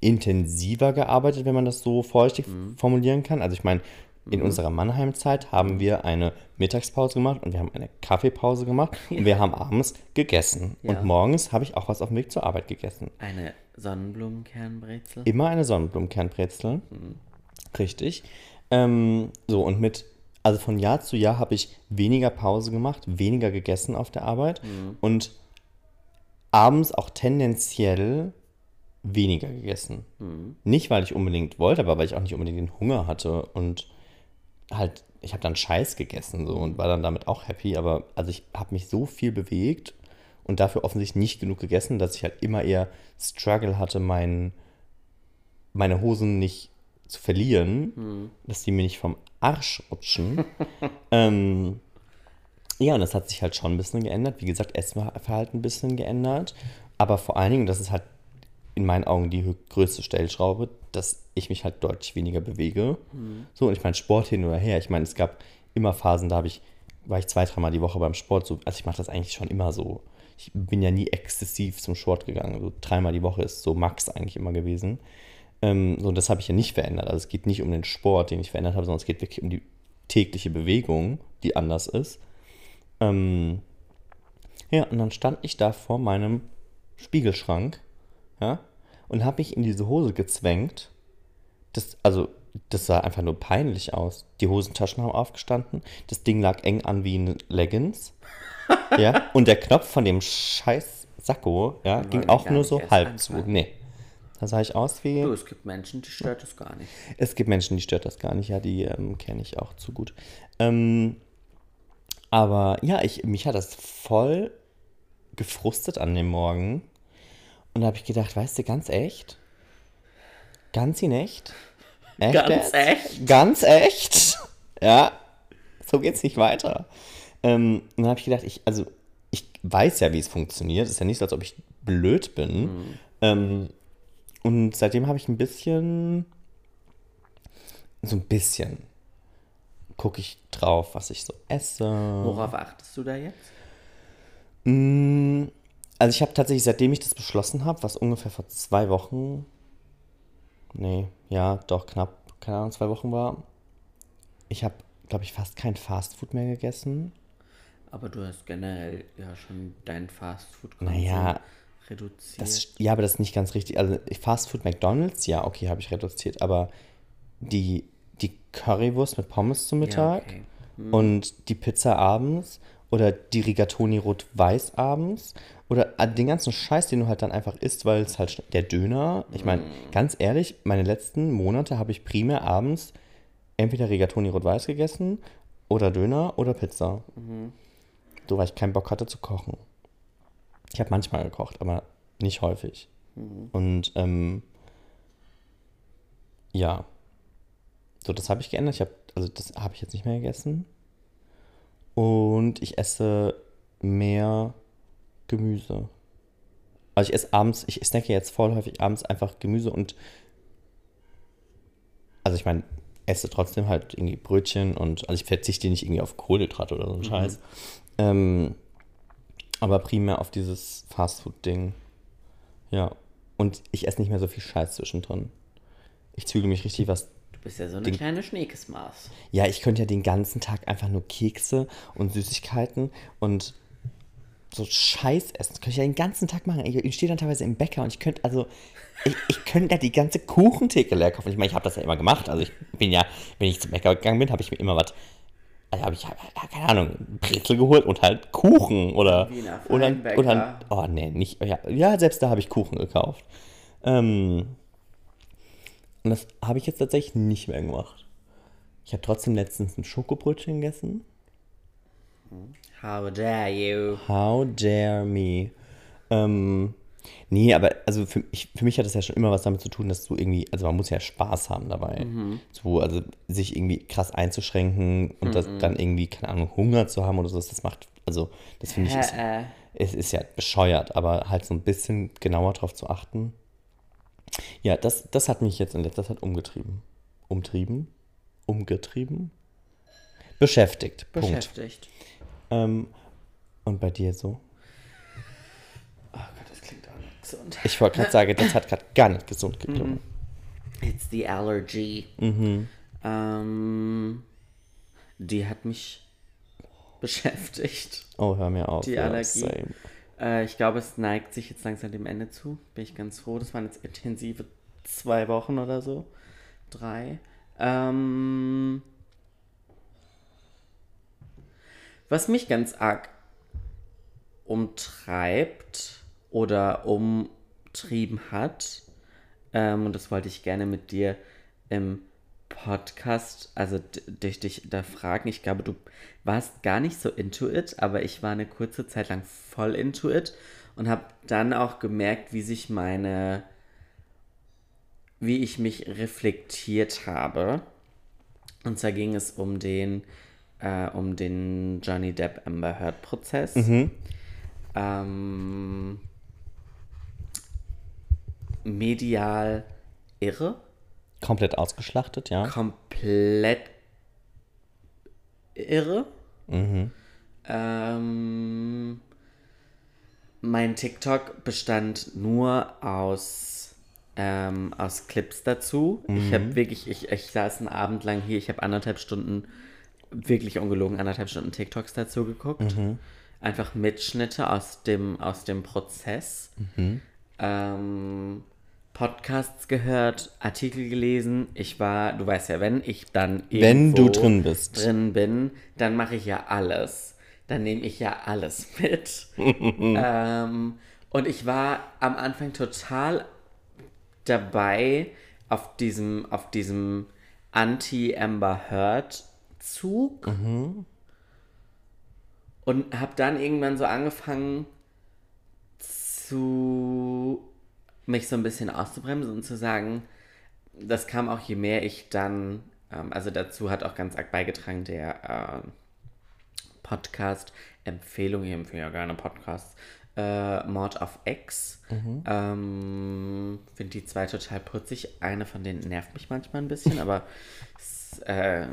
intensiver gearbeitet, wenn man das so vorsichtig formulieren kann. Also ich meine, in unserer Mannheim-Zeit haben wir eine Mittagspause gemacht und wir haben eine Kaffeepause gemacht und wir haben abends gegessen. Ja. Und morgens habe ich auch was auf dem Weg zur Arbeit gegessen. Eine Sonnenblumenkernbrezel. Immer eine Sonnenblumenkernbrezel. Richtig. Ähm, so, und mit, also von Jahr zu Jahr habe ich weniger Pause gemacht, weniger gegessen auf der Arbeit und abends auch tendenziell weniger gegessen. Nicht, weil ich unbedingt wollte, aber weil ich auch nicht unbedingt den Hunger hatte und halt, ich habe dann Scheiß gegessen so und war dann damit auch happy, aber also ich habe mich so viel bewegt und dafür offensichtlich nicht genug gegessen, dass ich halt immer eher Struggle hatte, mein, meine Hosen nicht zu verlieren, dass die mir nicht vom Arsch rutschen. ähm, ja, und das hat sich halt schon ein bisschen geändert. Wie gesagt, Essverhalten ein bisschen geändert. Aber vor allen Dingen, das ist halt in meinen Augen die größte Stellschraube, dass ich mich halt deutlich weniger bewege. So, und ich meine, Sport hin oder her. Ich meine, es gab immer Phasen, da habe ich, war ich zwei, dreimal die Woche beim Sport. So, also ich mache das eigentlich schon immer so. Ich bin ja nie exzessiv zum Sport gegangen. So dreimal die Woche ist so Max eigentlich immer gewesen. Ähm, so, das habe ich ja nicht verändert. Also es geht nicht um den Sport, den ich verändert habe, sondern es geht wirklich um die tägliche Bewegung, die anders ist. Ähm, ja, und dann stand ich da vor meinem Spiegelschrank, ja, und habe mich in diese Hose gezwängt. Das, also, das sah einfach nur peinlich aus. Die Hosentaschen haben aufgestanden, das Ding lag eng an wie ein Leggings, ja, und der Knopf von dem scheiß Sakko, ja, ging auch nur so halb zu. Nee. Da sah ich aus wie. Du, es gibt Menschen, die stört das gar nicht. Es gibt Menschen, die stört das gar nicht, ja, die ähm, kenne ich auch zu gut. Ähm, aber ja, ich, mich hat das voll gefrustet an dem Morgen. Und da habe ich gedacht, weißt du, ganz echt? Ganz in echt? echt Ganz jetzt? echt? Ganz echt? Ja, so geht's nicht weiter. Ähm, und dann habe ich gedacht, ich, also ich weiß ja, wie es funktioniert. Es ist ja nicht so, als ob ich blöd bin. Ähm, und seitdem habe ich ein bisschen, so ein bisschen, gucke ich drauf, was ich so esse. Worauf achtest du da jetzt? Mm, Also ich habe tatsächlich, seitdem ich das beschlossen habe, was ungefähr vor zwei Wochen, nee, ja, doch knapp, keine Ahnung, zwei Wochen war, ich habe, glaube ich, fast kein Fastfood mehr gegessen. Aber du hast generell ja schon dein Fastfood Naja, reduziert. Das, ja, aber das ist nicht ganz richtig. Also Fastfood McDonalds, ja, okay, habe ich reduziert, aber die, die Currywurst mit Pommes zum Mittag okay. und die Pizza abends oder die Rigatoni rot-weiß abends oder äh, den ganzen Scheiß, den du halt dann einfach isst, weil es halt der Döner, ich meine, ganz ehrlich, meine letzten Monate habe ich primär abends entweder Rigatoni rot-weiß gegessen oder Döner oder Pizza. So, weil ich keinen Bock hatte zu kochen. Ich habe manchmal gekocht, aber nicht häufig. Und ähm, ja, so das habe ich geändert. Ich habe, also das habe ich jetzt nicht mehr gegessen. Und ich esse mehr Gemüse. Also ich esse abends, ich snacke jetzt voll häufig abends einfach Gemüse und also ich meine, esse trotzdem halt irgendwie Brötchen und also ich verzichte nicht irgendwie auf Kohlenhydrate oder so einen Scheiß. Ähm, aber primär auf dieses Fastfood-Ding. Ja. Und ich esse nicht mehr so viel Scheiß zwischendrin. Ich zügel mich richtig was. Du bist ja so eine Den- kleine Schneekesmaß. Ja, ich könnte ja den ganzen Tag einfach nur Kekse und Süßigkeiten und so Scheiß essen. Das könnte ich ja den ganzen Tag machen. Ich, ich stehe dann teilweise im Bäcker und ich könnte, also, ich, ich könnte da die ganze Kuchentheke leer kaufen. Ich meine, ich habe das ja immer gemacht. Also, ich bin ja, wenn ich zum Bäcker gegangen bin, habe ich mir immer was, also habe ich, keine Ahnung, Brezel geholt und halt Kuchen oder, Wiener oder, oder, oh nee, nicht, ja, ja, selbst da habe ich Kuchen gekauft. Ähm, und das habe ich jetzt tatsächlich nicht mehr gemacht. Ich habe trotzdem letztens ein Schokobrötchen gegessen. How dare you? How dare me? Ähm, nee, aber also für, ich, für mich hat das ja schon immer was damit zu tun, dass du irgendwie, also man muss ja Spaß haben dabei. So, also sich irgendwie krass einzuschränken und das dann irgendwie, keine Ahnung, Hunger zu haben oder so, das macht, also das finde ich, ist, Äh, es ist ja bescheuert, aber halt so ein bisschen genauer drauf zu achten. Ja, das, das hat mich jetzt in letzter Zeit umgetrieben. Umtrieben? Umgetrieben? Beschäftigt. Punkt. Beschäftigt. Ähm, und bei dir so? Oh Gott, das klingt gesund. Ich wollte gerade sagen, das hat gerade gar nicht gesund geklungen. It's the allergy. Mhm. Ähm, die hat mich beschäftigt. Oh, hör mir auf. Die ja, Allergie. Äh, ich glaube, es neigt sich jetzt langsam dem Ende zu. Bin ich ganz froh. Das waren jetzt intensive zwei Wochen oder so. Drei. Ähm, was mich ganz arg umtreibt oder umtrieben hat, ähm, und das wollte ich gerne mit dir im Podcast, also dich, dich da fragen. Ich glaube, du warst gar nicht so into it, aber ich war eine kurze Zeit lang voll into it und habe dann auch gemerkt, wie sich meine, wie ich mich reflektiert habe. Und zwar ging es um den, äh, um den Johnny Depp Amber Heard Prozess. Ähm, medial irre Komplett ausgeschlachtet, ja. komplett irre. Ähm, mein TikTok bestand nur aus, ähm, aus Clips dazu. Ich habe wirklich, ich, ich saß einen Abend lang hier, ich habe anderthalb Stunden, wirklich ungelogen, anderthalb Stunden TikToks dazu geguckt. Einfach Mitschnitte aus dem, aus dem Prozess. Ähm, Podcasts gehört, Artikel gelesen. Ich war, du weißt ja, wenn ich dann Wenn du drin bist. drin bin, dann mache ich ja alles. Dann nehme ich ja alles mit. ähm, und ich war am Anfang total dabei auf diesem, auf diesem Anti-Amber Heard-Zug. Und habe dann irgendwann so angefangen zu mich so ein bisschen auszubremsen und zu sagen, das kam auch je mehr ich dann, ähm, also dazu hat auch ganz arg beigetragen der äh, Podcast-Empfehlung, ich empfehle ja gerne Podcasts, äh, Mord of X. Ähm, Finde die zwei total putzig. Eine von denen nervt mich manchmal ein bisschen, aber es äh,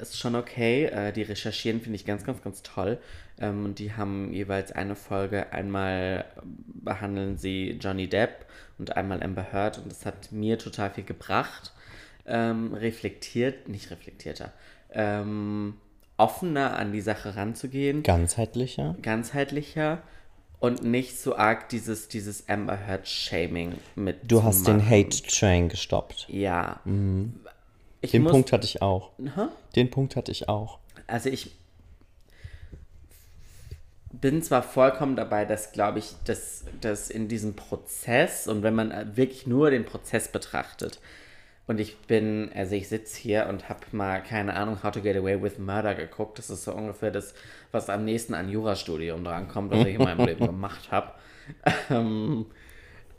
ist schon okay. Äh, die recherchieren finde ich ganz, ganz, ganz toll. Ähm, und die haben jeweils eine Folge. Einmal behandeln sie Johnny Depp und einmal Amber Heard. Und das hat mir total viel gebracht. Ähm, reflektiert, nicht reflektierter, ähm, offener an die Sache ranzugehen Ganzheitlicher. ganzheitlicher und nicht so arg dieses, dieses Amber Heard Shaming mit. Du hast den. Hate Train gestoppt. Ja. Ich Den muss, Punkt hatte ich auch. Hä? Den Punkt hatte ich auch. Also ich bin zwar vollkommen dabei, dass, glaube ich, dass, dass in diesem Prozess und wenn man wirklich nur den Prozess betrachtet, Und ich bin, also ich sitze hier und habe mal, keine Ahnung, How to Get Away with Murder geguckt. Das ist so ungefähr das, was am nächsten an Jurastudium drankommt, was ich in meinem Leben gemacht habe. Ähm,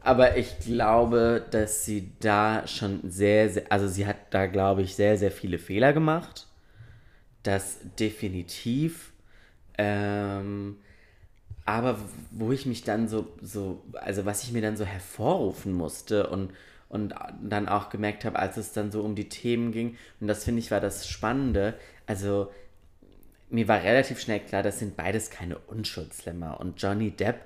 aber ich glaube, dass sie da schon sehr, sehr, also sie hat da, glaube ich, sehr, sehr viele Fehler gemacht. Das definitiv. Ähm, aber wo ich mich dann so, so, also was ich mir dann so hervorrufen musste und, und dann auch gemerkt habe, als es dann so um die Themen ging, und das finde ich war das Spannende, also mir war relativ schnell klar, das sind beides keine Unschuldslämmer. Und Johnny Depp,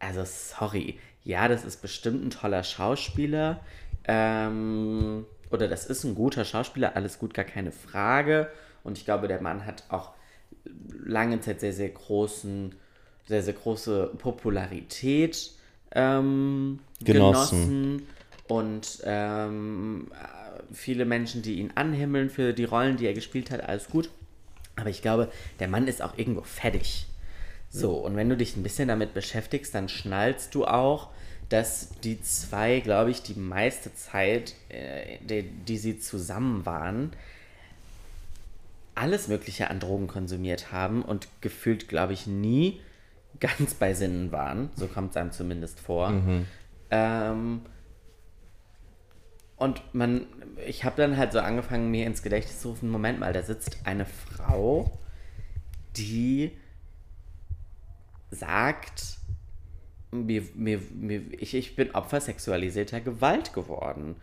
also sorry, ja, das ist bestimmt ein toller Schauspieler, ähm, oder das ist ein guter Schauspieler, alles gut, gar keine Frage. Und ich glaube, der Mann hat auch lange Zeit sehr, sehr großen, sehr, sehr große Popularität ähm, genossen. genossen. Und ähm, viele Menschen, die ihn anhimmeln für die Rollen, die er gespielt hat, alles gut. Aber ich glaube, der Mann ist auch irgendwo fertig. So, und wenn du dich ein bisschen damit beschäftigst, dann schnallst du auch, dass die zwei, glaube ich, die meiste Zeit, äh, die, die sie zusammen waren, alles Mögliche an Drogen konsumiert haben und gefühlt, glaube ich, nie ganz bei Sinnen waren. So kommt es einem zumindest vor. Mhm. Ähm, und man, ich habe dann halt so angefangen, mir ins Gedächtnis zu rufen, Moment mal, da sitzt eine Frau, die sagt, mir, mir, mir, ich, ich bin Opfer sexualisierter Gewalt geworden.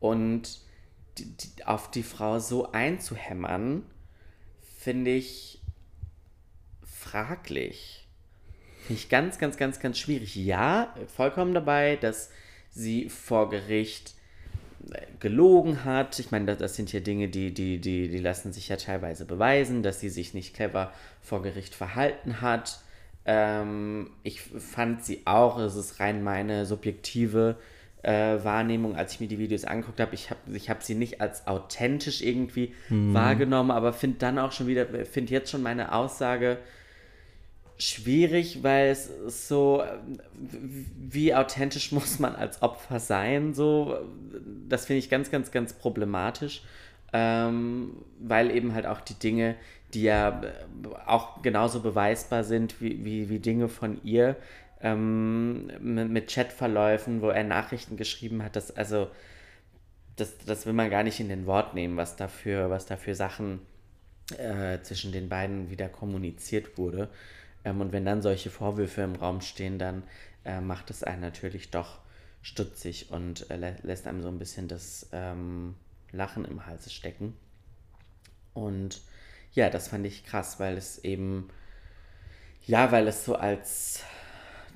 Und die, die, auf die Frau so einzuhämmern, finde ich fraglich. Finde ich ganz, ganz, ganz, ganz schwierig. Ja, vollkommen dabei, dass sie vor Gericht gelogen hat. Ich meine, das, das sind ja Dinge, die, die, die, die lassen sich ja teilweise beweisen, dass sie sich nicht clever vor Gericht verhalten hat. Ähm, ich fand sie auch, es ist rein meine subjektive äh, Wahrnehmung, als ich mir die Videos angeguckt habe. Ich habe ich hab sie nicht als authentisch irgendwie mhm. wahrgenommen, aber finde dann auch schon wieder, finde jetzt schon meine Aussage schwierig, weil es so, wie authentisch muss man als Opfer sein, so, das finde ich ganz, ganz, ganz problematisch, ähm, weil eben halt auch die Dinge, die ja auch genauso beweisbar sind wie, wie, wie Dinge von ihr, ähm, mit, Chatverläufen, wo er Nachrichten geschrieben hat, das, also, das, das will man gar nicht in den Wort nehmen, was dafür, was dafür Sachen äh, zwischen den beiden wieder kommuniziert wurde. Ähm, und wenn dann solche Vorwürfe im Raum stehen, dann äh, macht es einen natürlich doch stutzig und äh, lä lässt einem so ein bisschen das ähm, Lachen im Hals stecken. Und ja, das fand ich krass, weil es eben, ja, weil es so als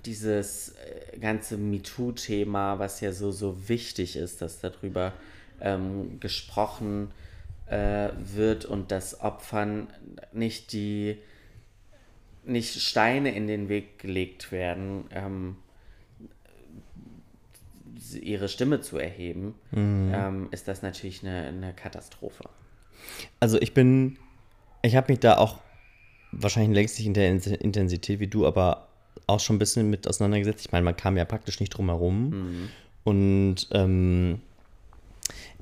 dieses äh, ganze MeToo-Thema, was ja so, so wichtig ist, dass darüber ähm, gesprochen äh, wird und dass Opfern nicht die nicht Steine in den Weg gelegt werden, ähm, ihre Stimme zu erheben, mhm. ähm, ist das natürlich eine, eine Katastrophe. Also ich bin, ich habe mich da auch wahrscheinlich längst nicht in der Intensität wie du, aber auch schon ein bisschen mit auseinandergesetzt. Ich meine, man kam ja praktisch nicht drum herum. Mhm. Und ähm,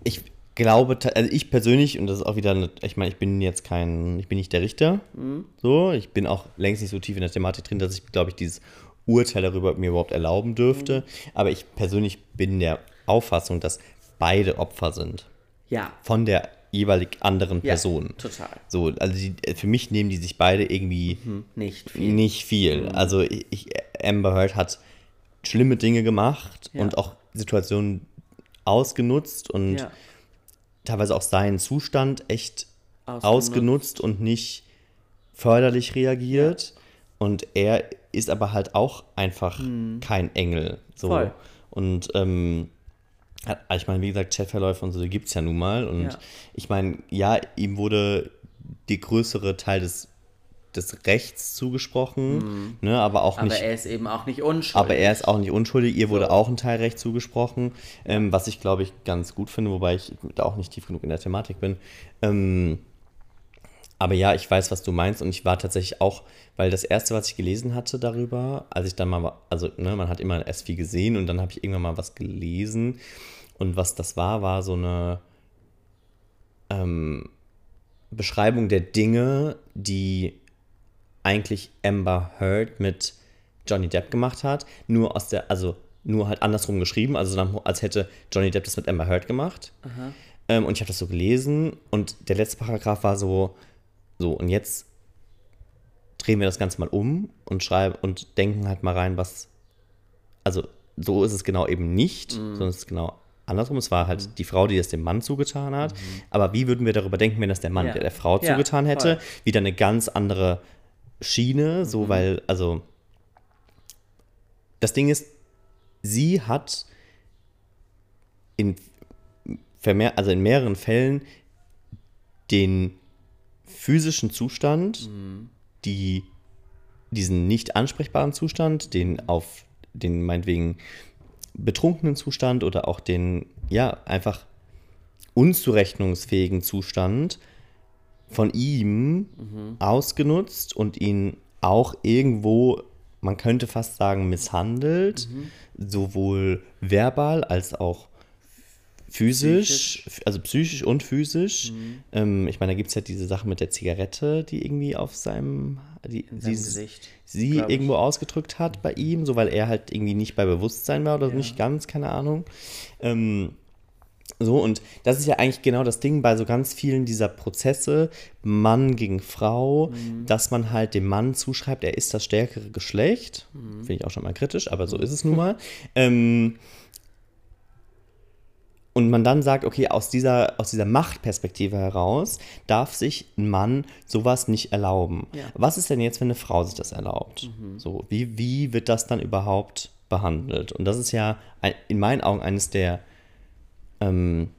ich, glaube, also ich persönlich, und das ist auch wieder, eine, ich meine, ich bin jetzt kein, ich bin nicht der Richter, mhm. so, ich bin auch längst nicht so tief in der Thematik drin, dass ich, glaube ich, dieses Urteil darüber mir überhaupt erlauben dürfte. Mhm. Aber ich persönlich bin der Auffassung, dass beide Opfer sind. Ja. Von der jeweilig anderen. Ja, total. So, also die, für mich nehmen die sich beide irgendwie mhm. nicht viel. Nicht viel. Mhm. Also ich, Amber Heard hat schlimme Dinge gemacht ja. und auch Situationen ausgenutzt und ja teilweise auch seinen Zustand echt ausgenutzt, ausgenutzt und nicht förderlich reagiert. Und er ist aber halt auch einfach hm. kein Engel. So. Voll. Und ähm, ich meine, wie gesagt, Chatverläufe und so, die gibt es ja nun mal. Und ja. ich meine, ja, ihm wurde die größere Teil des des Rechts zugesprochen, mhm. ne, aber auch aber nicht. Aber er ist eben auch nicht unschuldig. Aber er ist auch nicht unschuldig. Ihr wurde so. auch ein Teil Recht zugesprochen, ähm, was ich glaube ich ganz gut finde, wobei ich da auch nicht tief genug in der Thematik bin. Ähm, aber ja, ich weiß, was du meinst. Und ich war tatsächlich auch, weil das erste, was ich gelesen hatte darüber, als ich dann mal, also ne, man hat immer erst viel gesehen und dann habe ich irgendwann mal was gelesen. Und was das war, war so eine ähm, Beschreibung der Dinge, die eigentlich Amber Heard mit Johnny Depp gemacht hat, nur aus der, also nur halt andersrum geschrieben, also dann, als hätte Johnny Depp das mit Amber Heard gemacht. Ähm, und ich habe das so gelesen. Und der letzte Paragraph war so, so und jetzt drehen wir das Ganze mal um und schreiben und denken halt mal rein, was, also so ist es genau eben nicht, sondern es ist genau andersrum. Es war halt die Frau, die das dem Mann zugetan hat. Aber wie würden wir darüber denken, wenn das der Mann Ja. der, der Frau Ja, zugetan hätte? voll. Wieder eine ganz andere Schiene, so weil, also das Ding ist, sie hat in, vermehr, also in mehreren Fällen den physischen Zustand, die, diesen nicht ansprechbaren Zustand, den auf den meinetwegen betrunkenen Zustand oder auch den, ja, einfach unzurechnungsfähigen Zustand von ihm ausgenutzt und ihn auch irgendwo, man könnte fast sagen, misshandelt, sowohl verbal als auch physisch, also psychisch und physisch. Ähm, ich meine, da gibt es ja diese Sache mit der Zigarette, die irgendwie auf seinem, die, seinem dieses- Gesicht, sie glaub ich. irgendwo ausgedrückt hat bei ihm, so weil er halt irgendwie nicht bei Bewusstsein war oder nicht ganz, keine Ahnung. Ähm, so, und das ist ja eigentlich genau das Ding bei so ganz vielen dieser Prozesse, Mann gegen Frau, Mhm. dass man halt dem Mann zuschreibt, er ist das stärkere Geschlecht. Mhm. Finde ich auch schon mal kritisch, aber so ist es nun mal. ähm, und man dann sagt, okay, aus dieser, aus dieser Machtperspektive heraus darf sich ein Mann sowas nicht erlauben. Ja. Was ist denn jetzt, wenn eine Frau sich das erlaubt? So, wie, wie wird das dann überhaupt behandelt? Und das ist ja ein, in meinen Augen eines der, ähm,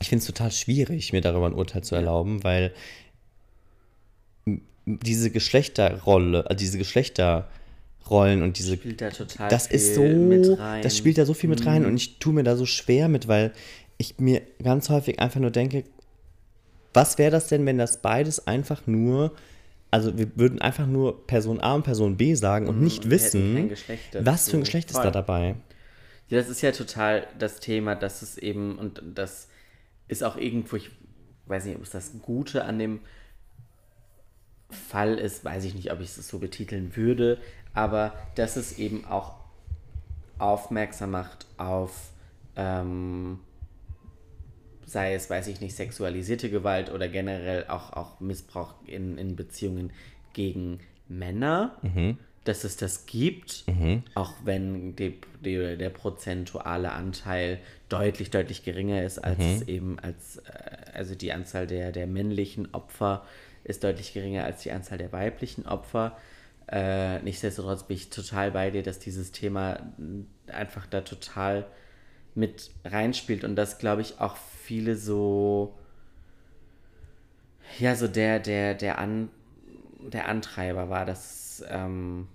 ich finde es total schwierig, mir darüber ein Urteil zu erlauben, weil diese Geschlechterrolle, also diese Geschlechterrollen und diese spielt da total das viel ist so, mit rein. Mhm. das spielt da so viel mit rein und ich tue mir da so schwer mit, weil ich mir ganz häufig einfach nur denke, was wäre das denn, wenn das beides einfach nur, also wir würden einfach nur Person A und Person B sagen und nicht Mhm, kein wissen, was für ein Geschlecht ist Voll. da dabei. Ja, das ist ja total das Thema, dass es eben, und das ist auch irgendwo, ich weiß nicht, ob es das Gute an dem Fall ist, weiß ich nicht, ob ich es so betiteln würde, aber dass es eben auch aufmerksam macht auf, ähm, sei es, weiß ich nicht, sexualisierte Gewalt oder generell auch, auch Missbrauch in, in Beziehungen gegen Männer, dass es das gibt, auch wenn die, die, der prozentuale Anteil deutlich, deutlich geringer ist als es eben als, äh, also die Anzahl der, der männlichen Opfer ist deutlich geringer als die Anzahl der weiblichen Opfer. Äh, nichtsdestotrotz bin ich total bei dir, dass dieses Thema einfach da total mit reinspielt und das glaube ich auch viele so ja so der der der an der Antreiber war dass ähm,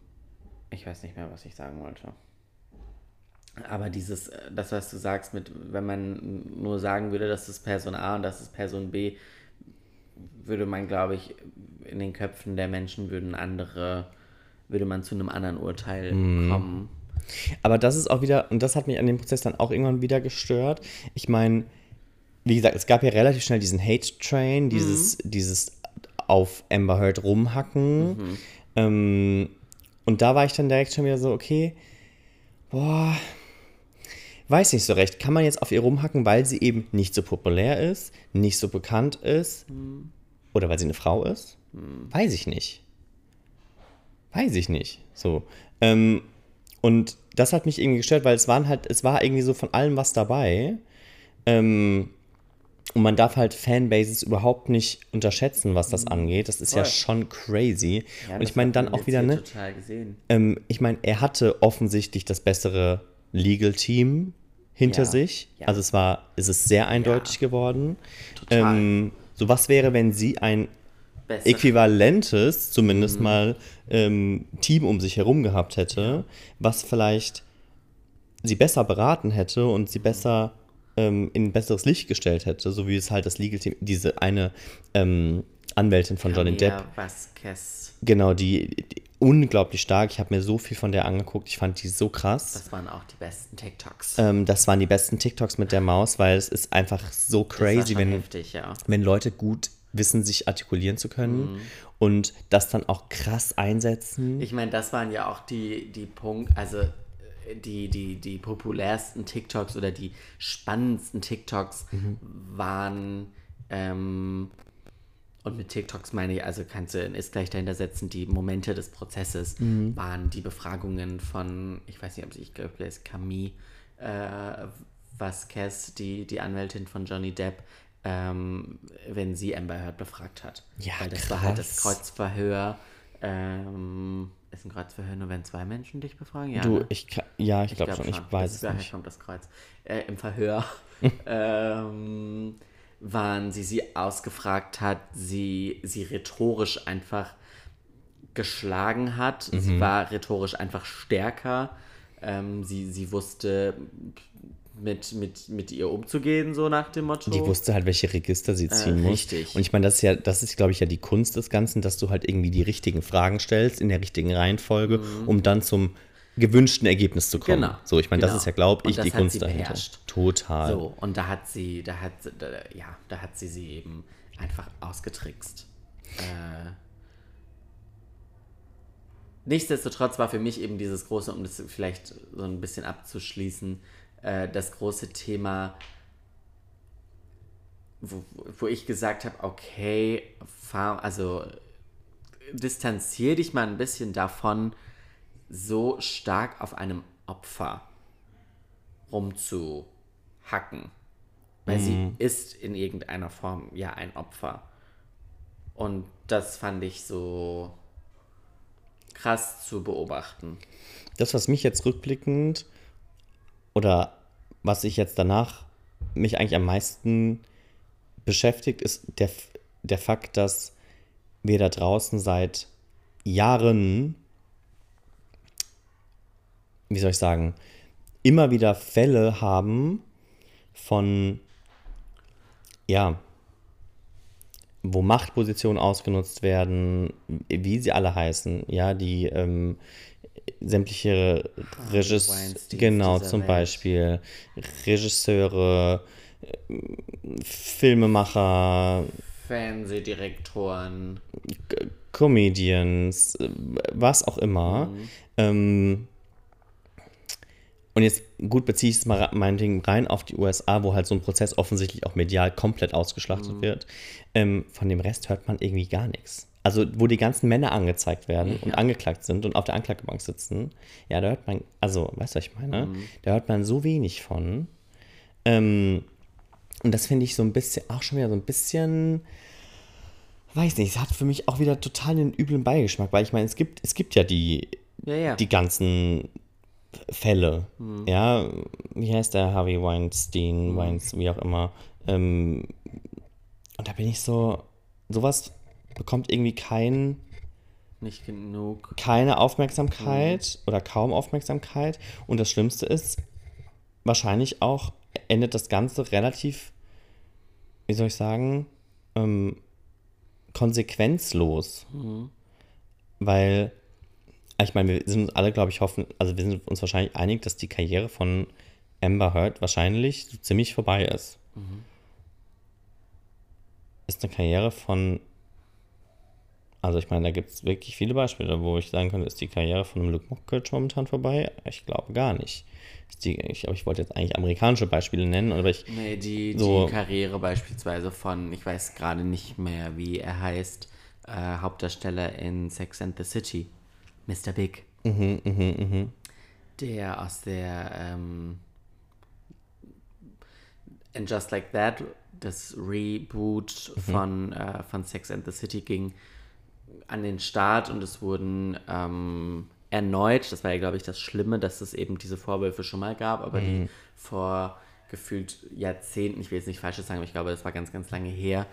ich weiß nicht mehr was ich sagen wollte. Aber dieses das was du sagst mit wenn man nur sagen würde das ist Person A und das ist Person B würde man glaube ich in den Köpfen der Menschen würden andere würde man zu einem anderen Urteil kommen Aber das ist auch wieder, und das hat mich an dem Prozess dann auch irgendwann wieder gestört. Ich meine, wie gesagt, es gab ja relativ schnell diesen Hate-Train, dieses, dieses auf Amber Heard rumhacken. Ähm, und da war ich dann direkt schon wieder so, okay, boah, weiß nicht so recht. Kann man jetzt auf ihr rumhacken, weil sie eben nicht so populär ist, nicht so bekannt ist? Oder weil sie eine Frau ist? Weiß ich nicht. Weiß ich nicht. So. Ähm, und das hat mich irgendwie gestört, weil es waren halt, es war irgendwie so von allem was dabei. Ähm, und man darf halt Fanbases überhaupt nicht unterschätzen, was das angeht. Das ist ja Voll. schon crazy. Ja, und ich meine dann auch wieder, ne? total gesehen Ähm, ich meine, er hatte offensichtlich das bessere Legal-Team hinter Ja, sich. ja. Also es war, es ist sehr eindeutig geworden. Total. Ähm, so was wäre, wenn sie ein Besser. äquivalentes, zumindest Mhm. mal, ähm, Team um sich herum gehabt hätte, was vielleicht sie besser beraten hätte und Mhm. sie besser ähm, in ein besseres Licht gestellt hätte, so wie es halt das Legal Team, diese eine ähm, Anwältin von Johnny Depp, Vasquez. genau, die, die unglaublich stark. Ich habe mir so viel von der angeguckt. Ich fand die so krass. Das waren auch die besten TikToks. Ähm, das waren die besten TikToks mit der Maus, weil es ist einfach so crazy, wenn, heftig, ja. wenn Leute gut wissen, sich artikulieren zu können Mhm. und das dann auch krass einsetzen. Ich meine, das waren ja auch die, die Punkt, also äh, die, die, die populärsten TikToks oder die spannendsten TikToks Mhm. waren, ähm, und mit TikToks meine ich, also kannst du ein ist gleich dahinter setzen, die Momente des Prozesses Mhm. waren die Befragungen von, ich weiß nicht, ob sie, ich glaube, der ist Camille äh, Vasquez, die, die Anwältin von Johnny Depp, ähm, wenn sie Amber Heard befragt hat. Ja, Weil das war halt das krass. Kreuzverhör. Ähm, ist ein Kreuzverhör nur, wenn zwei Menschen dich befragen? Ja, du, ne? ich ja, ich glaube glaub schon, ich weiß das, es daher nicht. kommt das Kreuz. Äh, Im Verhör ähm, wann sie sie ausgefragt hat, sie, sie rhetorisch einfach geschlagen hat. Mhm. Sie war rhetorisch einfach stärker. Ähm, sie, sie wusste mit, mit, mit ihr umzugehen, so nach dem Motto. Die wusste halt, welche Register sie ziehen muss. Oh. richtig. Und ich meine, das ist ja, das ist, glaube ich, ja die Kunst des Ganzen, dass du halt irgendwie die richtigen Fragen stellst in der richtigen Reihenfolge, um dann zum gewünschten Ergebnis zu kommen. Mhm. Genau, So, ich meine, das genau. ist ja, glaube ich, das die Kunst dahinter. beherrscht. Total. So, und da hat sie, da hat, da, ja, da hat sie sie eben einfach ausgetrickst. Äh, nichtsdestotrotz war für mich eben dieses große, um das vielleicht so ein bisschen abzuschließen, äh, das große Thema, wo, wo ich gesagt habe, okay, fahr, also distanzier dich mal ein bisschen davon, so stark auf einem Opfer rumzuhacken. Weil sie ist in irgendeiner Form ja ein Opfer. Und das fand ich so krass zu beobachten. Das, was mich jetzt rückblickend oder was ich jetzt danach mich eigentlich am meisten beschäftigt, ist der, der Fakt, dass wir da draußen seit Jahren, wie soll ich sagen, immer wieder Fälle haben von, ja, wo Machtpositionen ausgenutzt werden, wie sie alle heißen, ja, die ähm, sämtliche Regis Weinsteins genau zum Welt. Beispiel Regisseure, Filmemacher, Fernsehdirektoren. Comedians, was auch immer. Ähm, und jetzt, gut, beziehe ich es mal ra- meinetwegen rein auf die USA, wo halt so ein Prozess offensichtlich auch medial komplett ausgeschlachtet wird. Ähm, von dem Rest hört man irgendwie gar nichts. Also, wo die ganzen Männer angezeigt werden und angeklagt sind und auf der Anklagebank sitzen, ja, da hört man, also, weißt du, was ich meine? Da hört man so wenig von. Ähm, und das finde ich so ein bisschen, auch schon wieder so ein bisschen, weiß nicht, es hat für mich auch wieder total einen üblen Beigeschmack, weil ich meine, es gibt, es gibt ja die, Ja, ja. die ganzen Fälle. Ja, wie heißt der Harvey Weinstein, Weins, wie auch immer. Ähm, und da bin ich so, sowas bekommt irgendwie kein, Nicht genug. keine Aufmerksamkeit oder kaum Aufmerksamkeit. Und das Schlimmste ist, wahrscheinlich auch endet das Ganze relativ, wie soll ich sagen, ähm, konsequenzlos. Weil, ich meine, wir sind uns alle, glaube ich, hoffen, also wir sind uns wahrscheinlich einig, dass die Karriere von Amber Heard wahrscheinlich so ziemlich vorbei ist. Ist eine Karriere von, also ich meine, da gibt es wirklich viele Beispiele, wo ich sagen könnte, ist die Karriere von einem Luke Mockridge momentan vorbei? Ich glaube gar nicht. Die, ich, aber ich wollte jetzt eigentlich amerikanische Beispiele nennen, aber ich, Nee, die, So. die Karriere beispielsweise von, ich weiß gerade nicht mehr, wie er heißt, äh, Hauptdarsteller in Sex and the City, Mr. Big. Mhm, Der aus der ähm, And Just Like That, das Reboot von, äh, von Sex and the City ging an den Start und es wurden ähm, erneut, das war ja glaube ich das Schlimme, dass es eben diese Vorwürfe schon mal gab, aber die vor gefühlt Jahrzehnten, ich will jetzt nicht falsches sagen, aber ich glaube, das war ganz, ganz lange her,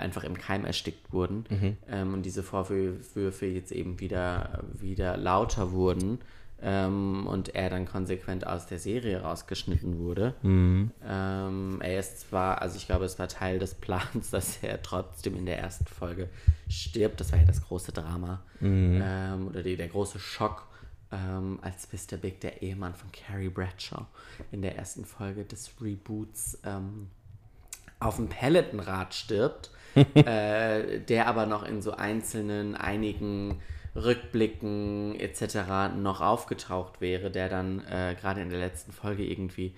einfach im Keim erstickt wurden ähm, und diese Vorwürfe jetzt eben wieder, wieder lauter wurden ähm, und er dann konsequent aus der Serie rausgeschnitten wurde. Mhm. Ähm, er ist zwar, also ich glaube, es war Teil des Plans, dass er trotzdem in der ersten Folge stirbt. Das war ja das große Drama Mhm. ähm, oder die, der große Schock, ähm, als Mr. Big, der Ehemann von Carrie Bradshaw, in der ersten Folge des Reboots ähm, auf dem Pelotonrad stirbt, äh, der aber noch in so einzelnen, einigen Rückblicken etc. noch aufgetaucht wäre, der dann äh, gerade in der letzten Folge irgendwie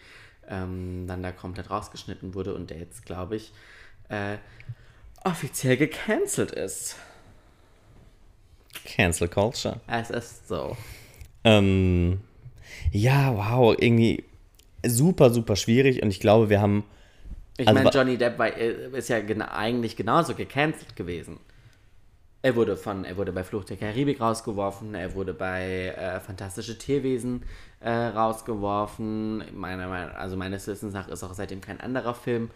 ähm, dann da komplett rausgeschnitten wurde und der jetzt, glaube ich, äh, offiziell gecancelt ist. Cancel Culture. Es ist so. Ähm, ja, wow, irgendwie super, super schwierig und ich glaube, wir haben. Ich Also meine, Johnny Depp war, äh, ist ja gena eigentlich genauso gecancelt gewesen. Er wurde von, er wurde bei Flucht der Karibik rausgeworfen, er wurde bei äh, Fantastische Tierwesen äh, rausgeworfen. Meiner, Meinung- also meines Wissens nach ist auch seitdem kein anderer Film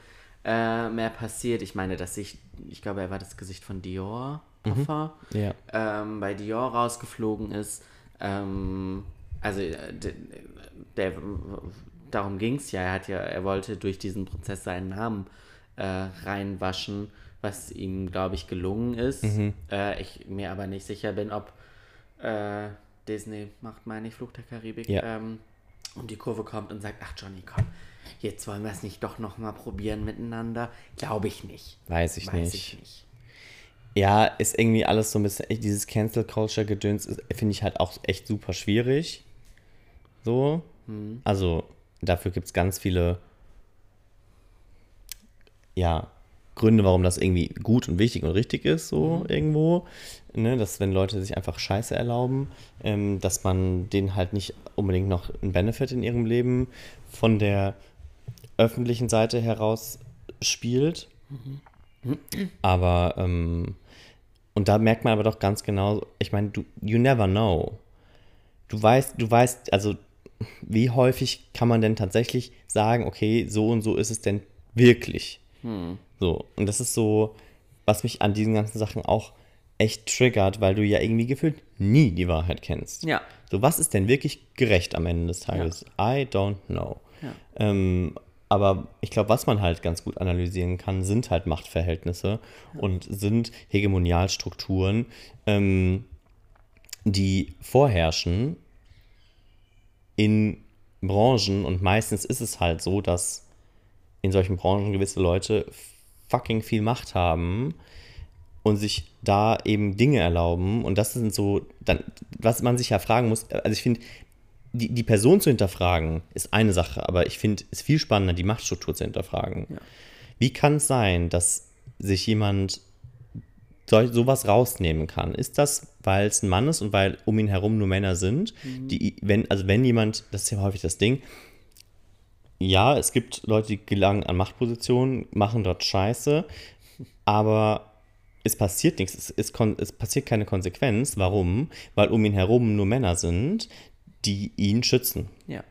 äh, mehr passiert. Ich meine, dass ich, ich glaube, er war das Gesicht von Dior, Puffer, Ja. ähm, bei Dior rausgeflogen ist. Ähm, also äh, d- der, darum ging es ja. Er hat ja, er wollte durch diesen Prozess seinen Namen äh, reinwaschen, was ihm, glaube ich, gelungen ist. Äh, ich mir aber nicht sicher bin, ob äh, Disney macht, meine ich, Fluch der Karibik, Ja. ähm, um die Kurve kommt und sagt, ach Johnny, komm, jetzt wollen wir es nicht doch noch mal probieren miteinander. Glaube ich nicht. Weiß ich Weiß nicht. ich nicht. Ja, ist irgendwie alles so ein bisschen, dieses Cancel Culture Gedöns ist- finde ich halt auch echt super schwierig. So. Also, dafür gibt es ganz viele, ja, Gründe, warum das irgendwie gut und wichtig und richtig ist, so irgendwo. Ne, dass wenn Leute sich einfach Scheiße erlauben, ähm, dass man denen halt nicht unbedingt noch einen Benefit in ihrem Leben von der öffentlichen Seite heraus spielt. Aber, ähm, und da merkt man aber doch ganz genau, ich meine, du, you never know. Du weißt, du weißt, also, wie häufig kann man denn tatsächlich sagen, okay, so und so ist es denn wirklich? So, und das ist so, was mich an diesen ganzen Sachen auch echt triggert, weil du ja irgendwie gefühlt nie die Wahrheit kennst. Ja. So, was ist denn wirklich gerecht am Ende des Tages? I don't know. Ja. Ähm, aber ich glaube, was man halt ganz gut analysieren kann, sind halt Machtverhältnisse und sind Hegemonialstrukturen, ähm, die vorherrschen in Branchen. Und meistens ist es halt so, dass in solchen Branchen gewisse Leute fucking viel Macht haben und sich da eben Dinge erlauben. Und das sind so, dann, was man sich ja fragen muss, also ich finde, die, die Person zu hinterfragen ist eine Sache, aber ich finde es viel spannender, die Machtstruktur zu hinterfragen. Wie kann es sein, dass sich jemand sol- sowas rausnehmen kann? Ist das, weil es ein Mann ist und weil um ihn herum nur Männer sind? Die, wenn, also wenn jemand, das ist ja häufig das Ding, ja, es gibt Leute, die gelangen an Machtpositionen, machen dort Scheiße, aber es passiert nichts, es, es, es passiert keine Konsequenz. Warum? Weil um ihn herum nur Männer sind, die ihn schützen. Ja.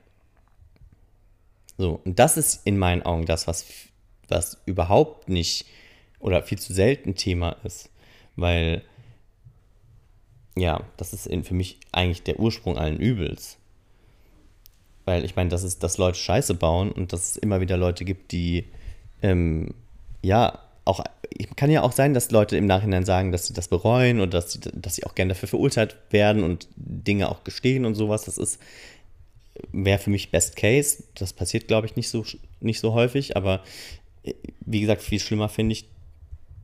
So, und das ist in meinen Augen das, was, was überhaupt nicht oder viel zu selten Thema ist. Weil, ja, das ist in, für mich eigentlich der Ursprung allen Übels. Weil ich meine, dass es, dass Leute Scheiße bauen und dass es immer wieder Leute gibt, die, ähm, ja, auch, kann ja auch sein, dass Leute im Nachhinein sagen, dass sie das bereuen oder dass sie, dass sie auch gerne dafür verurteilt werden und Dinge auch gestehen und sowas. Das ist, wäre für mich Best Case. Das passiert, glaube ich, nicht so, nicht so häufig, aber äh, wie gesagt, viel schlimmer finde ich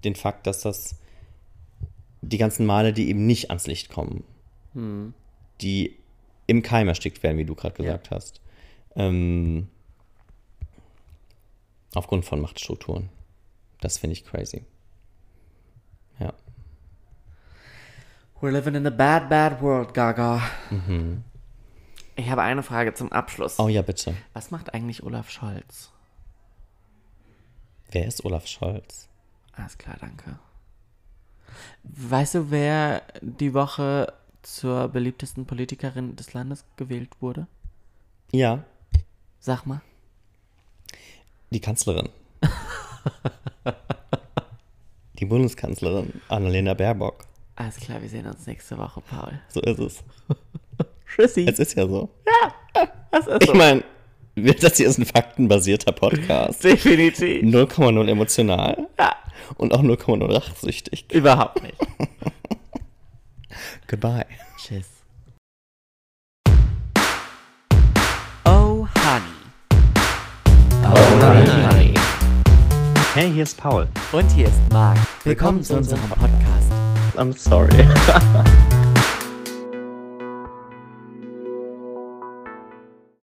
den Fakt, dass das die ganzen Male, die eben nicht ans Licht kommen, die im Keim erstickt werden, wie du gerade gesagt hast. Ähm, aufgrund von Machtstrukturen. Das finde ich crazy. Ja. We're living in a bad, bad world, Gaga. Ich habe eine Frage zum Abschluss. Oh ja, bitte. Was macht eigentlich Olaf Scholz? Wer ist Olaf Scholz? Alles klar, danke. Weißt du, wer die Woche zur beliebtesten Politikerin des Landes gewählt wurde? Ja, Sag mal. die Kanzlerin. die Bundeskanzlerin Annalena Baerbock. Alles klar, wir sehen uns nächste Woche, Paul. So ist es. Tschüssi. Es ist ja so. Das ist Ich so. meine, das hier ist ein faktenbasierter Podcast. Definitiv. 0,0 emotional Ja, und auch 0,0 rachsüchtig. überhaupt nicht. Goodbye. Tschüss. Oh, Honey. Oh, Honey. Hey, hier ist Paul. Und hier ist Marc. Willkommen zu unserem Podcast. I'm sorry.